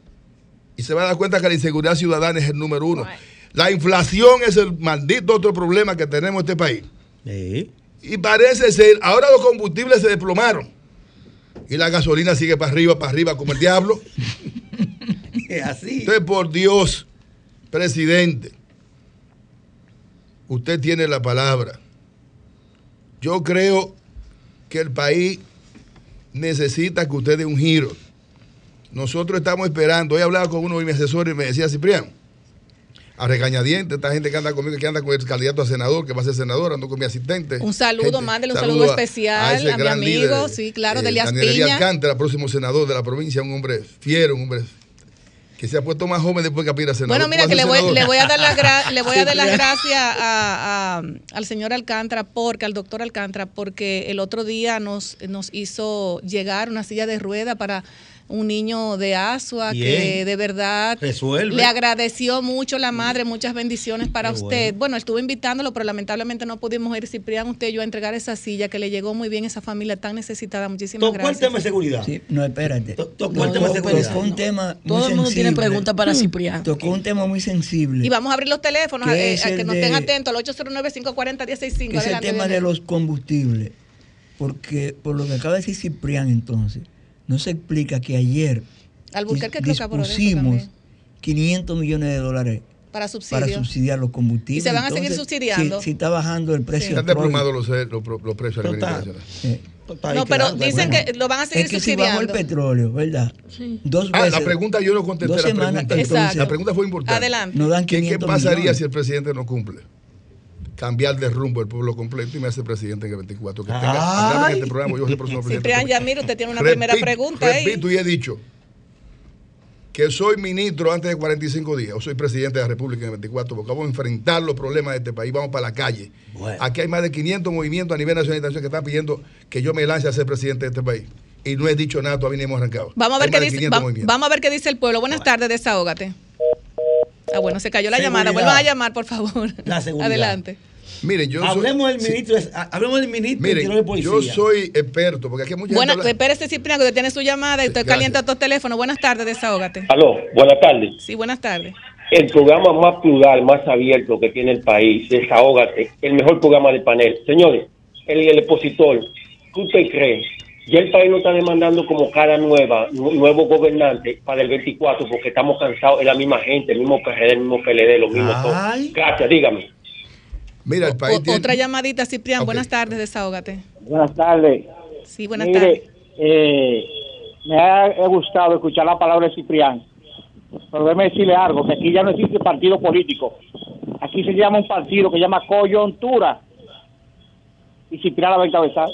S21: y se va a dar cuenta que la inseguridad ciudadana es el número uno. La inflación es el maldito otro problema que tenemos en este país.
S14: Sí.
S21: Y parece ser, ahora los combustibles se desplomaron. Y la gasolina sigue para arriba, para arriba, como el diablo.
S14: Es así.
S21: Entonces, por Dios, presidente, usted tiene la palabra. Yo creo que el país necesita que usted dé un giro. Nosotros estamos esperando. Hoy hablaba con uno de mis asesores y me decía, Ciprián, a regañadientes, esta gente que anda conmigo, que anda con el candidato a senador, que va a ser senador, ando con mi asistente.
S2: Un saludo, gente, mándele un saludo, saludo especial a, a, mi amigo, líder, sí, claro,
S21: eh,
S2: de Elias
S21: Daniel
S2: Piña.
S21: Alcántara, próximo senador de la provincia, un hombre fiero, un hombre que se ha puesto más joven después que aspira a senador.
S2: Bueno, mira, que le voy, le voy, a dar las gra le voy a dar las gracias a, a, al señor Alcántara, porque al doctor Alcántara, porque el otro día nos, nos hizo llegar una silla de rueda para un niño de Asua
S14: Bien.
S2: que de verdad
S14: Resuelve.
S2: le agradeció mucho la madre, muchas bendiciones para
S14: Qué
S2: usted.
S14: bueno.
S2: Bueno. estuve invitándolo, pero lamentablemente no pudimos ir, Ciprián, usted y yo, a entregar esa silla que le llegó muy bien a esa familia tan necesitada. Muchísimas
S14: Tocó
S2: gracias.
S14: el tema de seguridad.
S13: Sí, no, espérate.
S14: Tocó
S13: No,
S14: el tema de seguridad.
S13: tocó un tema muy
S17: Todo el mundo tiene preguntas para Ciprián.
S13: Tocó un tema muy sensible.
S2: Y vamos a abrir los teléfonos,
S13: ¿Qué
S2: eh,
S13: es
S2: a
S13: el
S2: que nos
S13: de-
S2: estén atentos, al 809-540-165.
S13: que es el tema de los combustibles. Porque por lo que acaba de decir Ciprián entonces, no se explica que ayer
S2: Albuquerque
S13: dispusimos
S2: también,
S13: 500 millones de dólares
S2: para
S13: para subsidiar los combustibles.
S2: Y se van a seguir
S13: Entonces,
S2: subsidiando.
S13: Si, si está bajando el precio.
S21: Están
S13: del
S21: desplomados los, eh, los, los precios nivel
S14: Total.
S21: internacional.
S13: Eh,
S2: No, pero dicen que lo van a seguir
S13: es que si bajó el
S2: subsidiando.
S13: petróleo, ¿verdad?
S2: Sí.
S13: Dos
S21: Ah,
S13: veces.
S21: la pregunta yo no contesté
S13: dos
S21: la pregunta.
S13: entonces,
S21: La pregunta fue importante.
S2: Adelante.
S13: Nos dan
S21: ¿Qué, qué
S13: 500
S21: pasaría
S13: millones.
S21: si el presidente no cumple? Cambiar de rumbo el pueblo completo y me hace presidente en el 24. Que tenga, este programa, yo soy el próximo presidente.
S2: Ciprián Yamir, usted tiene una
S21: Repito-
S2: primera pregunta ahí.
S21: Repito y he dicho, que soy ministro antes de 45 días, o soy presidente de la República en el 24, porque vamos a enfrentar los problemas de este país, vamos para la calle. Aquí hay más de 500 movimientos a nivel nacional y internacional que están pidiendo que yo me lance a ser presidente de este país. Y no he dicho nada, todavía ni hemos arrancado.
S2: Vamos a ver, qué dice,
S21: 500
S2: va- vamos a ver qué dice el pueblo. Buenas tardes, desahógate. Ah, bueno, se cayó la
S14: Seguridad.
S2: llamada. Vuelvan a llamar, por favor.
S14: La seguridad.
S2: Adelante.
S21: Miren, yo soy-
S14: hablemos del ministro, ha- hablemos del ministro
S21: Miren,
S14: interior de policía.
S21: yo soy experto, porque aquí hay mucha
S2: Buena,
S21: gente
S2: espérese, Cipriano, que usted tiene su llamada y usted
S21: gracias.
S2: calienta tu teléfono. Buenas tardes, desahógate.
S22: Aló, buenas tardes.
S2: Sí, buenas tardes.
S22: El programa más plural, más abierto que tiene el país, Desahógate, el mejor programa del panel. Señores, el, el expositor, ¿qué usted cree? Ya el país no está demandando como cara nueva, nu- nuevo gobernante para el 24, porque estamos cansados, es la misma gente, el mismo PRD, el mismo PLD, los mismos todos. Gracias, dígame.
S21: Mira, el país
S2: O- Otra llamadita, Cipriano. Buenas tardes, desahógate.
S23: Buenas tardes.
S2: Sí, buenas tardes.
S23: Eh, me ha, gustado escuchar la palabra de Ciprián. Pero déjeme decirle algo, que aquí ya no existe partido político. Aquí se llama un partido que se llama coyuntura. Y Ciprián la va a encabezar.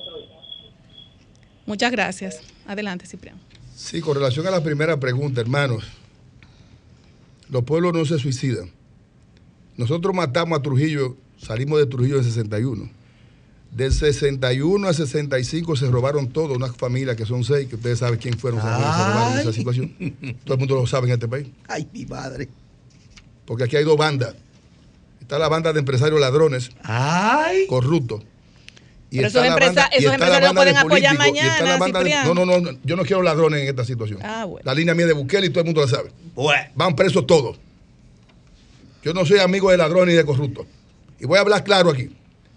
S2: Muchas gracias. Adelante, Cipriano.
S21: Sí, con relación a la primera pregunta, hermanos, los pueblos no se suicidan. Nosotros matamos a Trujillo, salimos de Trujillo en 61. Del 61 a 65 se robaron todo, una familia que son seis, que ustedes saben quién fueron se robaron en esa
S14: Ay.
S21: situación. Todo el mundo lo sabe en este país.
S14: Ay, mi madre.
S21: Porque aquí hay dos bandas. Está la banda de empresarios ladrones, corruptos.
S2: Pero
S21: está
S2: esos empresa-
S21: y
S2: esos empresarios
S21: de
S2: pueden apoyar
S21: y
S2: mañana,
S21: de- no, no, no, yo no quiero ladrones en esta situación.
S2: Ah, bueno.
S21: La línea mía de Bukele y todo el mundo la sabe. Van presos todos. Yo no soy amigo de ladrones ni de corruptos. Y voy a hablar claro aquí.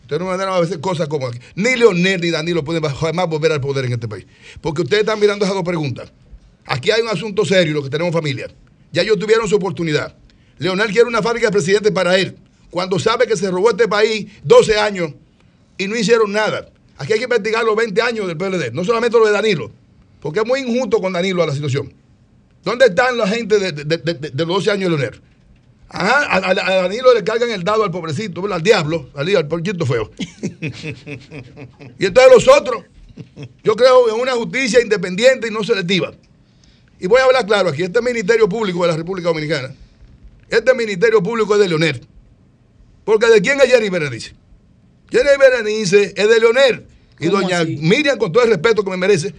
S21: Ustedes no van a hacer cosas como aquí. Ni Leonel ni Danilo pueden jamás volver al poder en este país. Porque ustedes están mirando esas dos preguntas. Aquí hay un asunto serio, los que tenemos familia. Ya ellos tuvieron su oportunidad. Leonel quiere una fábrica de presidente para él. Cuando sabe que se robó este país 12 años y no hicieron nada. Aquí hay que investigar los 20 años del PLD, no solamente lo de Danilo, porque es muy injusto con Danilo a la situación. ¿Dónde están la gente de- de- de los 12 años de Leonel? Ajá, a, a- a Danilo le cargan el dado al pobrecito, al diablo, al, al pollito feo. y entonces los otros, yo creo en una justicia independiente y no selectiva. Y voy a hablar claro aquí, este Ministerio Público de la República Dominicana, este Ministerio Público es de Leonel. Porque ¿de quién es Jerry Berenice? Jerry Berenice es de Leonel. Y
S17: ¿Cómo
S21: doña
S17: así?
S21: Miriam, con todo el respeto que me merece,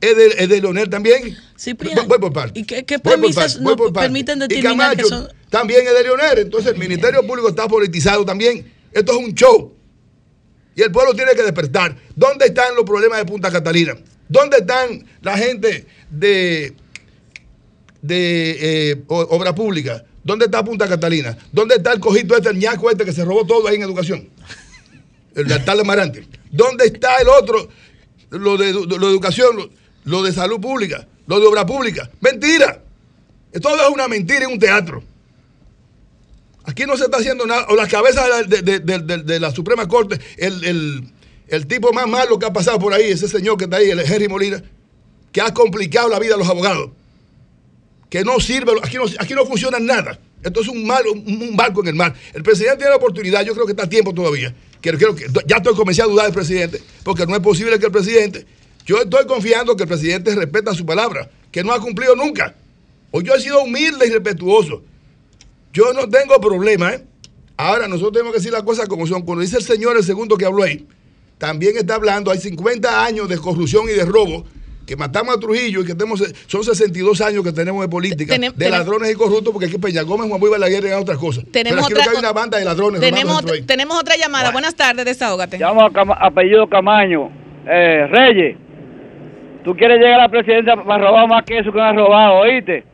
S21: es de, es de Leonel también.
S17: Cipriano,
S21: Voy, voy por partes.
S17: ¿Y qué, qué
S21: Voy por voy partes.
S17: permiten
S21: Y
S17: determinar que
S21: Camacho
S17: son...
S21: también es de Leonel. Entonces el Ministerio Público está politizado también. Esto es un show. Y el pueblo tiene que despertar. ¿Dónde están los problemas de Punta Catalina? ¿Dónde están la gente de, de eh, obra pública? ¿Dónde está Punta Catalina? ¿Dónde está el cojito este, el ñaco este que se robó todo ahí en educación? El altar de Marante. ¿Dónde está el otro? Lo de, lo de educación, lo, lo de salud pública, lo de obra pública. Mentira. Todo es una mentira y un teatro. Aquí no se está haciendo nada. O la cabeza de la, Suprema Corte, el, tipo más malo que ha pasado por ahí, ese señor que está ahí, el Henry Molina, que ha complicado la vida de los abogados. Que no sirve, aquí no, aquí no funciona nada. Esto es un, mal, un, barco en el mar. El presidente tiene la oportunidad, yo creo que está a tiempo todavía. Que, ya estoy comenzando a dudar del presidente, porque no es posible que el presidente, yo estoy confiando que el presidente respeta su palabra, que no ha cumplido nunca. O yo he sido humilde y respetuoso. Yo no tengo problema, ¿eh? Ahora, nosotros tenemos que decir las cosas como son. Cuando dice el señor, el segundo que habló ahí, también está hablando, hay 50 años de corrupción y de robo, que matamos a Trujillo y que tenemos, son 62 años que tenemos de política,
S2: Tenem-
S21: de ladrones y corruptos, porque aquí Peña Gómez, Juan Luis Balaguer y otras cosas.
S2: Tenemos
S21: Pero aquí lo que
S2: otra-
S21: hay una banda de ladrones.
S2: Tenemos,
S21: ahí.
S2: tenemos otra llamada. Buenas tardes, desahógate.
S23: Llamo a apellido Camaño. Eh, Reyes, tú quieres llegar a la presidencia para robar más que eso que me has robado, ¿oíste?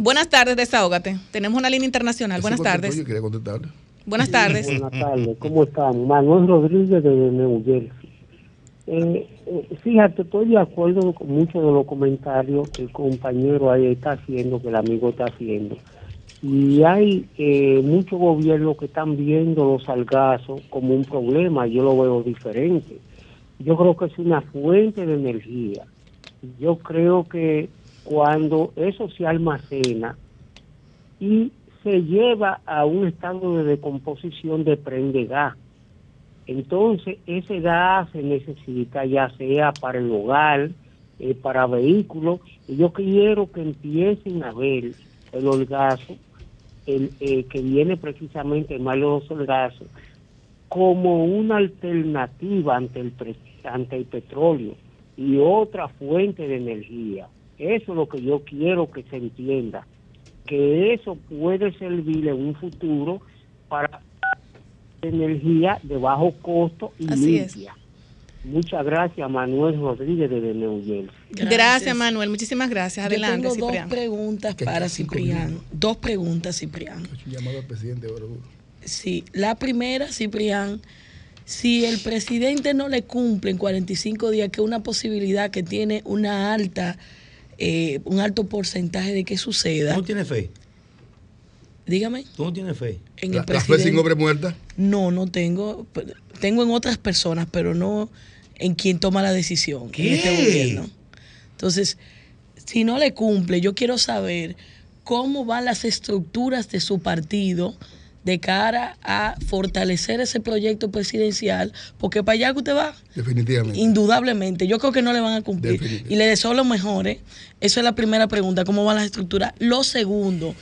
S2: Buenas tardes, desahógate. Tenemos una línea internacional. Buenas tardes.
S21: Oye, quería contestarle.
S2: Buenas tardes.
S24: Buenas tardes, ¿cómo están? Manuel Rodríguez de New Jersey. Eh, eh, fíjate, estoy de acuerdo con muchos de los comentarios que el compañero ahí está haciendo, que el amigo está haciendo. Y hay eh, muchos gobiernos que están viendo los salgazos como un problema, yo lo veo diferente. Yo creo que es una fuente de energía. Yo creo que cuando eso se almacena y se lleva a un estado de decomposición de prende gas. Entonces, ese gas se necesita ya sea para el hogar, eh, para vehículos. Y yo quiero que empiecen a ver el holgazo, el, eh, que viene precisamente el malo holgazo, como una alternativa ante el, ante el petróleo y otra fuente de energía. Eso es lo que yo quiero que se entienda, que eso puede servir en un futuro para energía de bajo costo y
S2: Así es.
S24: limpia. Muchas gracias, Manuel Rodríguez de New Jersey.
S2: Gracias. Manuel. Muchísimas gracias. Adelante,
S17: Yo tengo dos preguntas para Ciprián. Dos preguntas, Ciprián.
S21: Un llamado al presidente.
S17: Sí, la primera, Ciprián, si el presidente no le cumple en 45 días, que es una posibilidad que tiene una alta, eh, un alto porcentaje de que suceda.
S14: ¿Tú no tienes fe?
S17: Dígame.
S14: ¿Tú no tienes fe?
S17: En
S21: La,
S17: el
S21: la fe
S17: presidente.
S21: sin hombre muerta.
S17: No, no tengo. Tengo en otras personas, pero no en quien toma la decisión en
S14: ¿Qué?
S17: este gobierno. Entonces, si no le cumple, yo quiero saber cómo van las estructuras de su partido de cara a fortalecer ese proyecto presidencial, porque para allá que usted va,
S21: Definitivamente.
S17: indudablemente, yo creo que no le van a cumplir. Y le deseo lo mejor. ¿eh? Eso es la primera pregunta, ¿cómo van las estructuras? Lo segundo,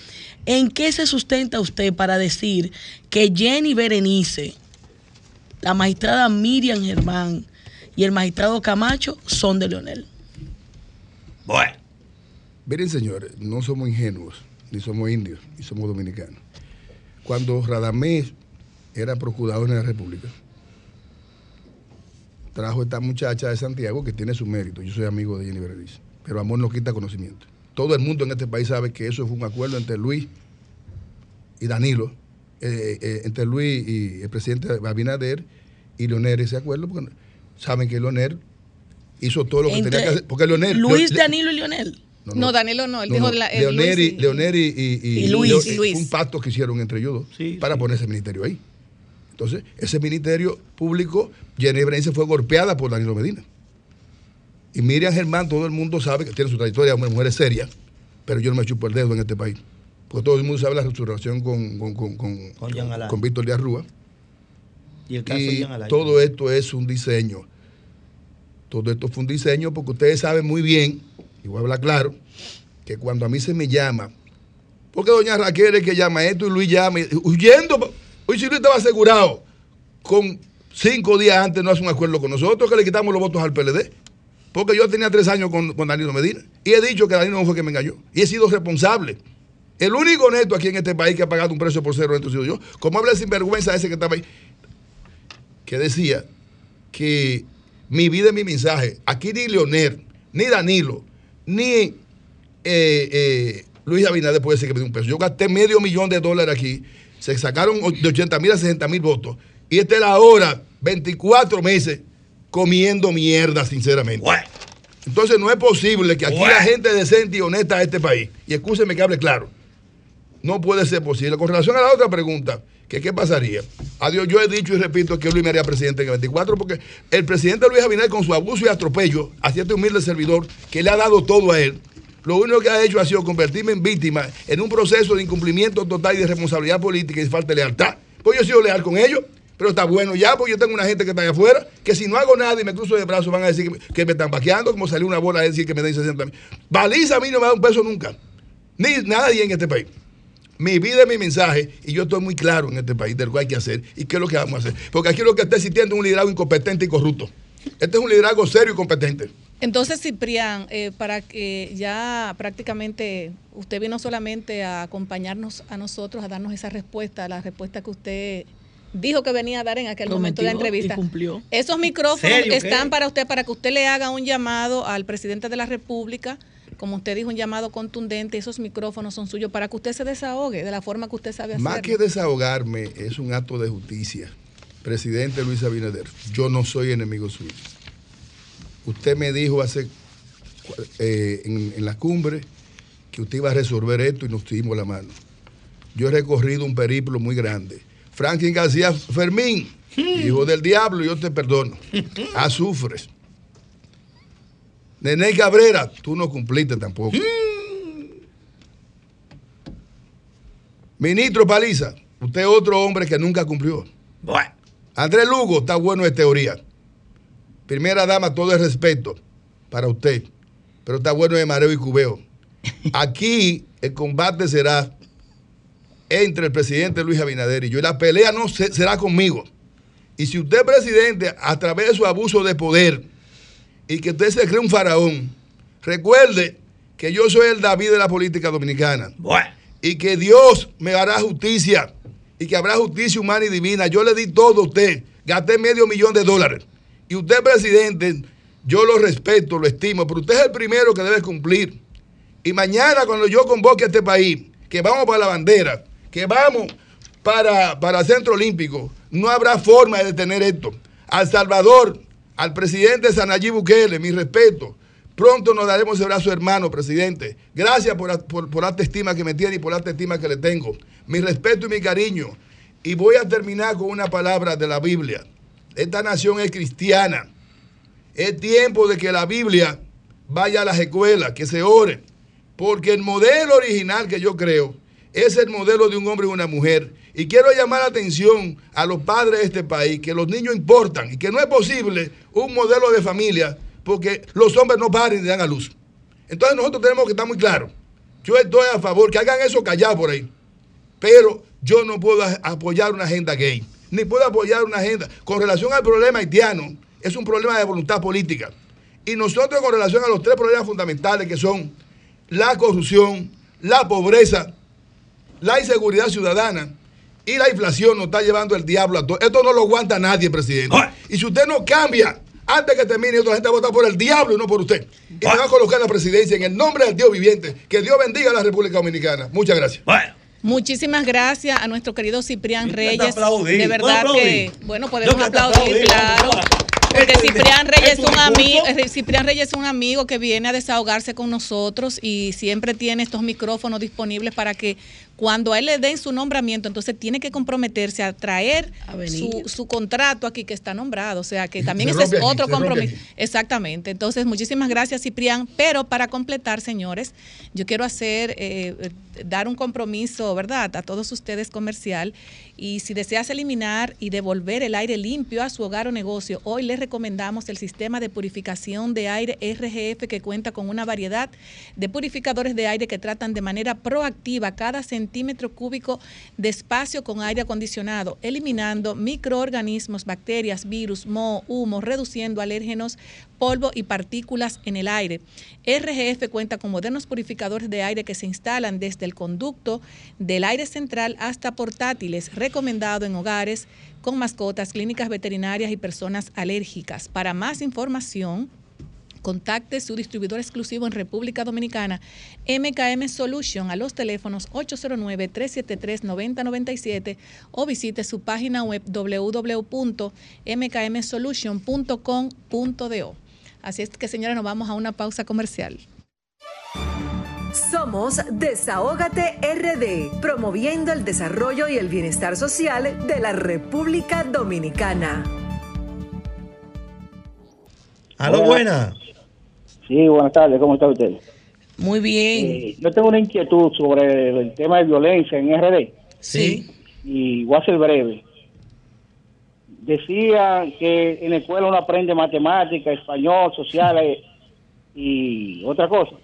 S17: ¿en qué se sustenta usted para decir que Jenny Berenice, la magistrada Miriam Germán y el magistrado Camacho son de Leonel?
S14: Bueno.
S21: Miren, señores, no somos ingenuos, ni somos indios, ni somos dominicanos. Cuando Radamés era procurador en la República, trajo esta muchacha de Santiago que tiene su mérito. Yo soy amigo de Jenny Berenice, pero amor no quita conocimiento. Todo el mundo en este país sabe que eso fue un acuerdo entre Luis y Danilo, eh, eh, entre Luis y el presidente Abinader y Leonel ese acuerdo, porque saben que Leonel hizo todo lo que
S17: Entre
S21: tenía que hacer. Porque Leonel,
S17: Luis, Danilo y Leonel.
S2: No, Danilo no, él
S21: no,
S2: dijo
S21: no.
S2: la, el
S21: Leonel,
S2: Luis
S21: y,
S2: y-
S21: Leonel y, y- y-
S2: y Luis,
S21: Leo-
S2: y Luis.
S21: Fue un pacto que hicieron entre ellos dos para poner ese ministerio ahí. Entonces, ese ministerio público, Berenice fue golpeada por Danilo Medina. Y Miriam Germán, todo el mundo sabe que tiene su trayectoria, una mujer seria, pero yo no me chupo el dedo en este país. Porque todo el mundo sabe la su relación con, con, con, con,
S14: Con
S21: Víctor Díaz Rúa.
S14: Y el caso de
S21: Y
S14: Jean Alain.
S21: todo esto es un diseño. Todo esto fue un diseño porque ustedes saben muy bien, y voy a hablar claro, que cuando a mí se me llama, porque doña Raquel es que llama esto y Luis llama, y- huyendo, hoy si Luis estaba asegurado, con cinco días antes no hace un acuerdo con nosotros, que le quitamos los votos al PLD. Porque yo tenía tres años con, con Danilo Medina y he dicho que Danilo no fue que me engañó y he sido responsable. El único honesto aquí en este país que ha pagado un precio por cero he sido yo. Como habla sinvergüenza ese que estaba ahí, que decía que mi vida es mi mensaje. Aquí ni Leonel, ni Danilo, ni eh, eh, Luis Abinader puede decir que me dio un peso. Yo gasté medio millón de dólares aquí. Se sacaron de 80 mil a 60 mil votos. Y esta es la hora, 24 meses, comiendo mierda, sinceramente. Entonces no es posible que aquí la gente decente y honesta de este país, y escúcheme que hable claro, no puede ser posible. Con relación a la otra pregunta, que qué pasaría. Adiós, yo he dicho y repito que Luis me haría presidente en el 24 porque el presidente Luis Abinader con su abuso y atropello hacia este humilde servidor que le ha dado todo a él, lo único que ha hecho ha sido convertirme en víctima en un proceso de incumplimiento total y de responsabilidad política y falta de lealtad. Pues yo he sido leal con ellos, pero está bueno ya, porque yo tengo una gente que está allá afuera, que si no hago nada y me cruzo de brazos van a decir que me, que me están vaqueando, como salió una bola a decir que me den 60 mil. Baliza a mí no me da un peso nunca, ni nadie en este país. Mi vida es mi mensaje y yo estoy muy claro en este país de lo que hay que hacer y qué es lo que vamos a hacer. Porque aquí lo que está existiendo es un liderazgo incompetente y corrupto. Este es un liderazgo serio y competente.
S2: Entonces, Ciprián, eh, para que ya prácticamente usted vino solamente a acompañarnos a nosotros, a darnos esa respuesta, la respuesta que usted dijo que venía a dar en aquel momento de la
S17: y
S2: entrevista.
S17: cumplió.
S2: Esos micrófonos están para usted, para que usted le haga un llamado al presidente de la República, como usted dijo, un llamado contundente. Esos micrófonos son suyos para que usted se desahogue de la forma que usted sabe hacerlo.
S21: Más que desahogarme, es un acto de justicia. Presidente Luis Abinader, yo no soy enemigo suyo. Usted me dijo hace eh, en, en la cumbre que usted iba a resolver esto y nos dimos la mano. Yo he recorrido un periplo muy grande. Franklin García Fermín, hijo del diablo, yo te perdono. Azufres. Nene Cabrera, tú no cumpliste tampoco. Ministro Paliza, usted es otro hombre que nunca cumplió. Andrés Lugo, está bueno de teoría. Primera dama, todo el respeto para usted. pero está bueno de mareo y cubeo. Aquí el combate será entre el presidente Luis Abinader y yo. Y la pelea no se- será conmigo. Y si usted, presidente, a través de su abuso de poder y que usted se cree un faraón, recuerde que yo soy el David de la política dominicana. Y que Dios me hará justicia. Y que habrá justicia humana y divina. Yo le di todo a usted. Gasté medio millón de dólares. Y usted, presidente, yo lo respeto, lo estimo, pero usted es el primero que debe cumplir. Y mañana cuando yo convoque a este país, que vamos para la bandera, que vamos para, para el Centro Olímpico, no habrá forma de detener esto. Al Salvador, al presidente Sanayí Bukele, mi respeto. Pronto nos daremos ese brazo hermano, presidente. Gracias por, por, por estima que me tiene y por la alta estima que le tengo. Mi respeto y mi cariño. Y voy a terminar con una palabra de la Biblia. Esta nación es cristiana. Es tiempo de que la Biblia vaya a las escuelas, que se ore. Porque el modelo original que yo creo es el modelo de un hombre y una mujer. Y quiero llamar la atención a los padres de este país, que los niños importan y que no es posible un modelo de familia porque los hombres no paren y dan a luz. Entonces nosotros tenemos que estar muy claros. Yo estoy a favor que hagan eso callado por ahí. Pero yo no puedo apoyar una agenda gay, ni puedo apoyar una agenda. Con relación al problema haitiano, es un problema de voluntad política. Y nosotros con relación a los tres problemas fundamentales que son la corrupción, la pobreza, la inseguridad ciudadana y la inflación nos está llevando el diablo a todo. Esto no lo aguanta nadie, presidente. Y si usted no cambia, antes que termine, otra gente va a votar por el diablo y no por usted. Y me va a colocar la presidencia en el nombre del Dios viviente. Que Dios bendiga a la República Dominicana. Muchas gracias.
S2: Muchísimas gracias a nuestro querido Ciprián Reyes.
S21: aplaudir.
S2: De verdad
S21: ¿Puedo
S2: que,
S21: aplaudir?
S2: bueno, podemos aplaudir,
S21: aplaudí,
S2: claro. Porque
S21: Esto es-
S2: Ciprián Reyes es un
S21: un
S2: amigo,
S21: discurso.
S2: Ciprián Reyes es un amigo que viene a desahogarse con nosotros y siempre tiene estos micrófonos disponibles para que cuando a él le den su nombramiento, entonces tiene que comprometerse a traer su, su contrato aquí que está nombrado. O sea que también
S25: Se
S2: ese es
S25: aquí,
S2: otro compromiso. Exactamente. Entonces, muchísimas gracias, Ciprián. Pero para completar, señores, yo quiero hacer, eh, eh, dar un compromiso, ¿verdad?, a todos ustedes comercial. Y si deseas eliminar y devolver el aire limpio a su hogar o negocio, hoy les recomendamos el sistema de purificación de aire RGF que cuenta con una variedad de purificadores de aire que tratan de manera proactiva cada centímetro cúbico de espacio con aire acondicionado, eliminando microorganismos, bacterias, virus, moho, humo, reduciendo alérgenos, polvo y partículas en el aire. RGF cuenta con modernos purificadores de aire que se instalan desde el conducto del aire central hasta portátiles, recomendado en hogares con mascotas, clínicas veterinarias y personas alérgicas. Para más información, contacte su distribuidor exclusivo en República Dominicana, MKM Solution, a los teléfonos 809-373-9097 o visite su página web www.mkmsolution.com.do. Así es que, señora, nos vamos a una pausa comercial.
S1: Somos Desahógate RD, promoviendo el desarrollo y el bienestar social de la República Dominicana.
S14: Aló,
S23: Hola. Sí, buenas tardes, ¿cómo está usted?
S17: Muy bien.
S23: Eh, yo tengo una inquietud sobre el tema de violencia en RD.
S17: Sí.
S23: Y voy a ser breve. Decía que en la escuela uno aprende matemática, español, sociales y otra cosa.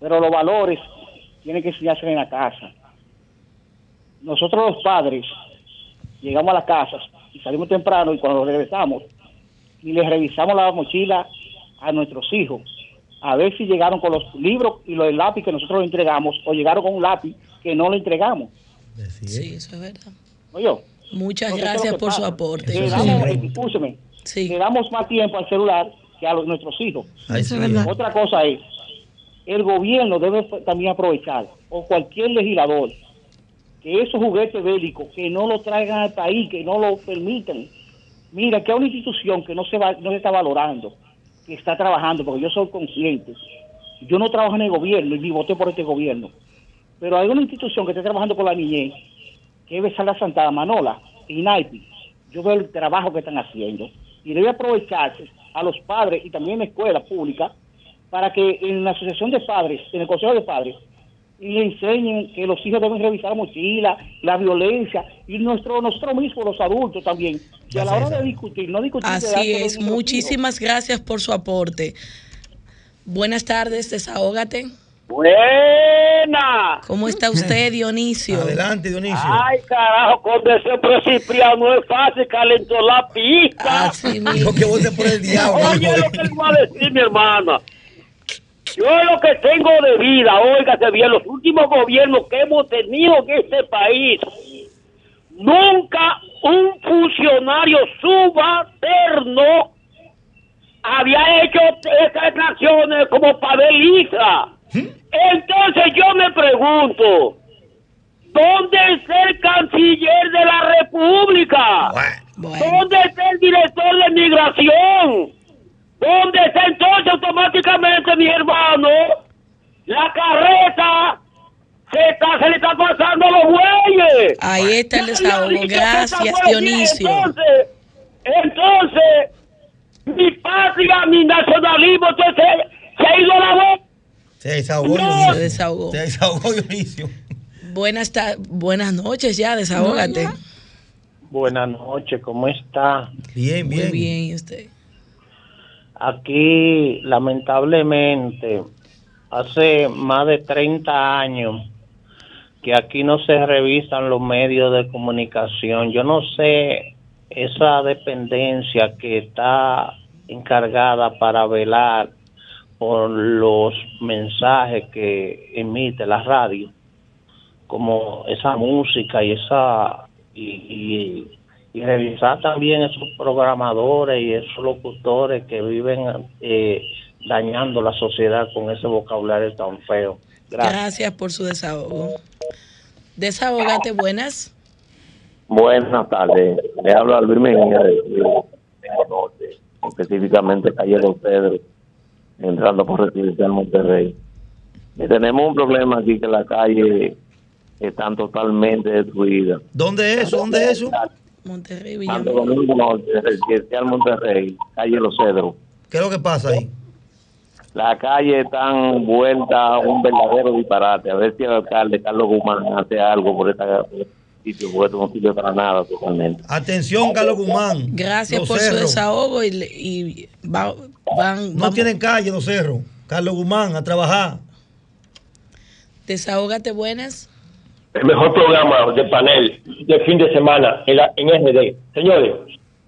S23: Pero los valores tienen que enseñarse en la casa. Nosotros los padres llegamos a las casas y salimos temprano y cuando regresamos y les revisamos la mochila a nuestros hijos a ver si llegaron con los libros y los lápiz que nosotros le entregamos o llegaron con un lápiz que no le entregamos.
S17: Sí, eso es verdad.
S23: Oye,
S17: Muchas
S23: entonces, ¿qué es
S17: gracias por su aporte.
S23: Le damos, escúcheme, le damos más tiempo al celular que a los- nuestros hijos.
S17: Ay, Eso es verdad.
S23: Otra cosa es, el gobierno debe también aprovechar, o cualquier legislador, que esos juguetes bélicos, que no lo traigan al país, que no lo permitan. Mira, que hay una institución que no se, va, no se está valorando, está trabajando, porque yo soy consciente. Yo no trabajo en el gobierno y ni voté por este gobierno. Pero hay una institución que está trabajando con la niñez, que es Besala Santa Manola, y Naipi. Yo veo el trabajo que están haciendo. Y debe aprovecharse a los padres y también la escuela pública para que en la asociación de padres, en el consejo de padres, le enseñen que los hijos deben revisar la mochila, la violencia, y nuestro, nosotros mismos, los adultos también, que a la hora de discutir, no discutir
S17: Así es.
S23: hijos.
S17: Muchísimas gracias por su aporte. Buenas tardes, desahógate.
S25: Buena.
S17: ¿Cómo está usted, Dionisio?
S14: Adelante, Dionisio.
S25: Ay, carajo, con ese Cipriano no es fácil, calentó la pista.
S17: Así
S14: Dijo que vote por el diablo.
S25: Oye, lo que le voy a decir, mi hermana. Yo lo que tengo de vida, óigase bien, los últimos gobiernos que hemos tenido en este país, nunca un funcionario subalterno había hecho estas acciones como Pavel Entonces yo me pregunto, ¿dónde está el canciller de la República? ¿Dónde está el director de migración? ¿Dónde está entonces automáticamente mi hermano? La carreta se, está, se le está pasando a los bueyes.
S17: Ahí está el desahogo. Gracias, Dionisio.
S25: Entonces, entonces, mi patria, mi nacionalismo, entonces se ha ido a la voz.
S14: Se desahogó,
S17: Se
S14: Dionisio.
S17: desahogó.
S14: Se desahogó, Dionisio.
S17: Buenas, ta- buenas noches ya, desahógate.
S25: Buenas noches, ¿cómo está?
S14: Bien,
S17: Muy bien, ¿y usted?
S25: Aquí, lamentablemente, hace más de 30 años que aquí no se revisan los medios de comunicación. Yo no sé esa dependencia que está encargada para velar por los mensajes que emite la radio, como esa música y esa y, y- y revisar también esos programadores y esos locutores que viven eh, dañando la sociedad con ese vocabulario tan feo. Gracias.
S17: Gracias por su desahogo. Desahógate, buenas.
S26: Buenas tardes, le hablo a Albert Mejía de Norte, específicamente calle Don Pedro, entrando por Residencial Monterrey. Y tenemos un problema aquí que las calles están totalmente destruidas.
S14: ¿Dónde es eso? ¿Dónde es eso?
S17: Monterrey,
S26: Santo Domingo Norte, Residencial Monterrey, calle Los Cedros.
S14: ¿Qué es lo que pasa ahí?
S26: Las calles están vueltas a un verdadero disparate. A ver si el alcalde Carlos Guzmán hace algo por esta este sitio, porque esto no sirve para nada totalmente.
S14: Atención, Carlos Guzmán.
S17: Gracias
S14: Los
S17: por su
S14: Cerros.
S17: desahogo y, y va- van,
S14: No
S17: vamos-
S14: tienen calle, los cerros. Carlos Guzmán, a trabajar.
S17: Desahógate, buenas.
S22: El mejor programa de panel de fin de semana en, la, en RD. Señores,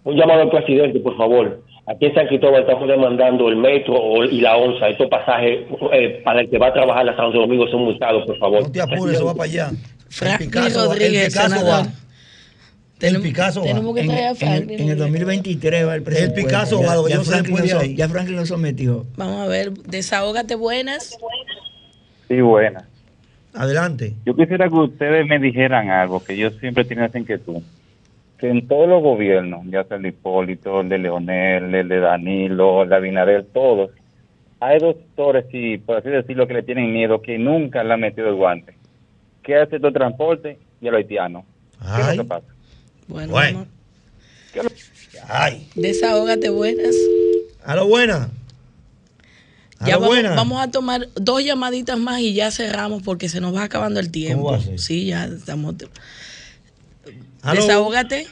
S22: un llamado al presidente, por favor. Aquí en San Cristóbal estamos demandando el metro o- y la onza. Estos pasajes eh, para el que va a trabajar a Santo Domingo son multados, por favor.
S14: No te apures, eso va para allá.
S17: Franklin
S14: el Picasso,
S17: Rodríguez,
S14: el Picasso va. El Picasso va.
S13: En, el,
S17: Franklin.
S13: en el 2023 va el presupuesto.
S14: Picasso
S13: ya,
S14: va,
S13: ya
S14: sé
S13: Franklin lo ya Franklin lo sometió.
S17: Vamos a ver, desahógate, buenas.
S27: Sí, buena.
S14: Adelante.
S27: Yo quisiera que ustedes me dijeran algo, que yo siempre tengo esa inquietud. Que en todos los gobiernos, ya sea el de Hipólito, el de Leonel, el de Danilo, el de Abinader, todos, hay doctores, sí, por así decirlo, que le tienen miedo, que nunca le han metido el guante. Que hace todo el transporte y a los haitianos. ¿Qué es lo que pasa?
S17: Bueno,
S14: Bueno.
S17: vamos-
S14: Ay.
S17: desahógate, buenas.
S14: A lo buena. A
S17: Ya vamos,
S14: buena.
S17: vamos a tomar dos llamaditas más y ya cerramos porque se nos va acabando el tiempo.
S14: va a ser?
S17: Sí, ya estamos.
S14: Aló.
S17: Desahógate.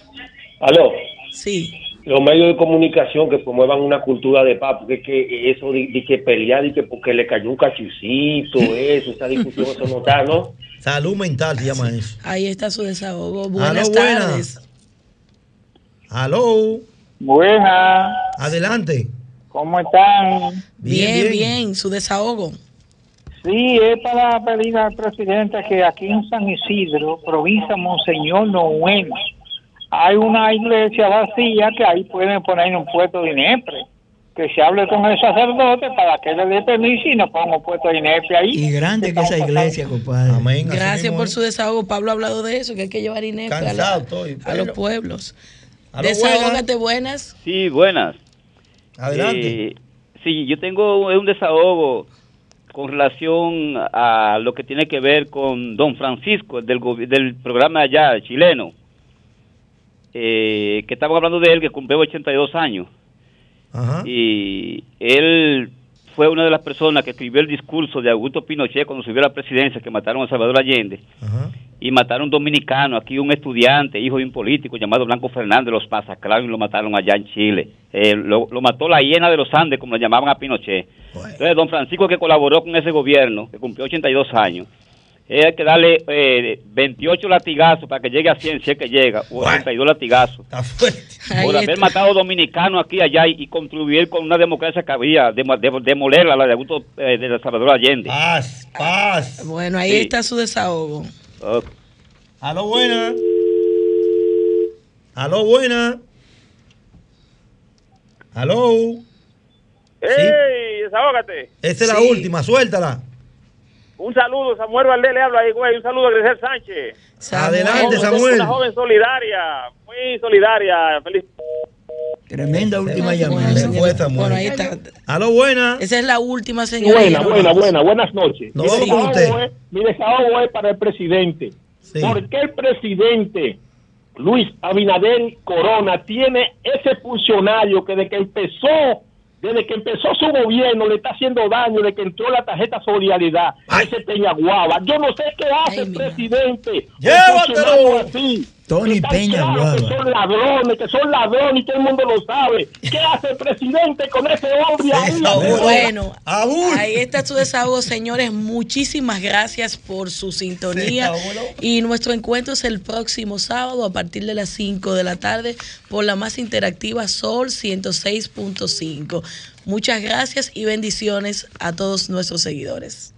S22: Aló.
S17: Sí.
S22: Los medios de comunicación que promuevan una cultura de paz, porque es que eso de, de que pelear y que porque le cayó un cachucito, eso, esa discusión, eso no está, ¿no?
S14: Salud mental se llama eso.
S17: Ahí está su desahogo. Buenas
S14: Aló, buena.
S17: tardes.
S14: Aló.
S27: Buena.
S14: Adelante.
S27: ¿Cómo están?
S17: Bien, bien, su desahogo.
S28: Sí, es para pedir al presidente que aquí en San Isidro, provincia Monseñor Noel, hay una iglesia vacía que ahí pueden poner un puesto de INEPRE. Que se hable con el sacerdote para que le dé permiso y nos ponga un puesto de INEPRE ahí.
S13: Y grande que esa iglesia, compadre.
S14: Amén.
S17: Gracias por su desahogo. Pablo ha hablado de eso, que hay que llevar INEP a, la-
S14: Cansado estoy,
S17: a los pueblos. Desahógate, buenas.
S29: Sí, buenas.
S14: Adelante.
S29: Eh, sí, yo tengo un desahogo con relación a lo que tiene que ver con don Francisco, el del, del programa allá chileno, eh, que estamos hablando de él, que cumplió 82 años. Y él fue una de las personas que escribió el discurso de Augusto Pinochet cuando subió a la presidencia, que mataron a Salvador Allende. y mataron a un dominicano, aquí un estudiante, hijo de un político llamado Blanco Fernández, los masacraron y lo mataron allá en Chile. Eh, lo, lo mató la hiena de los Andes, como le llamaban a Pinochet. Entonces, don Francisco, que colaboró con ese gobierno, que cumplió 82 años, hay que darle eh, 28 latigazos para que llegue a 100, si es que llega, o 82 latigazos. Por haber matado dominicanos aquí y allá y, y contribuir con una democracia que había, demo- de- demolerla, la de Augusto eh, de Salvador Allende.
S14: Paz, paz.
S17: Bueno, ahí
S29: Sí.
S17: está su desahogo.
S14: Aló, buena. Aló, buena. Aló.
S30: ¡Ey! Desahógate.
S14: Esa es la última, suéltala.
S30: Un saludo, Samuel Valdés le habla ahí, güey. Un saludo a Grisel Sánchez.
S14: Adelante, Samuel.
S30: Una joven solidaria, muy solidaria. Feliz.
S13: Tremenda última llamada.
S14: fue, Samuel.
S17: Bueno, ahí está.
S14: Aló, buena.
S17: Esa es la última, señora.
S31: Buena, buena, buena, buenas noches.
S14: No,
S31: mi, desahogo
S14: usted.
S31: es, mi desahogo es para el presidente. ¿Por qué el presidente Luis Abinader Corona tiene ese funcionario que desde que empezó, desde que empezó su gobierno le está haciendo daño, desde que entró la tarjeta solidaridad, ese Peña Guava? Yo no sé qué hace el presidente.
S14: ¡Llévatelo!
S31: así.
S13: Tony Peña
S31: que son ladrones, que son ladrones y todo el mundo lo sabe. ¿Qué hace el presidente con ese hombre ahí?
S17: Bueno, ahí está su desahogo, señores. Muchísimas gracias por su sintonía. Y nuestro encuentro es el próximo sábado a partir de las 5 de la tarde por la más interactiva Sol 106.5. Muchas gracias y bendiciones a todos nuestros seguidores.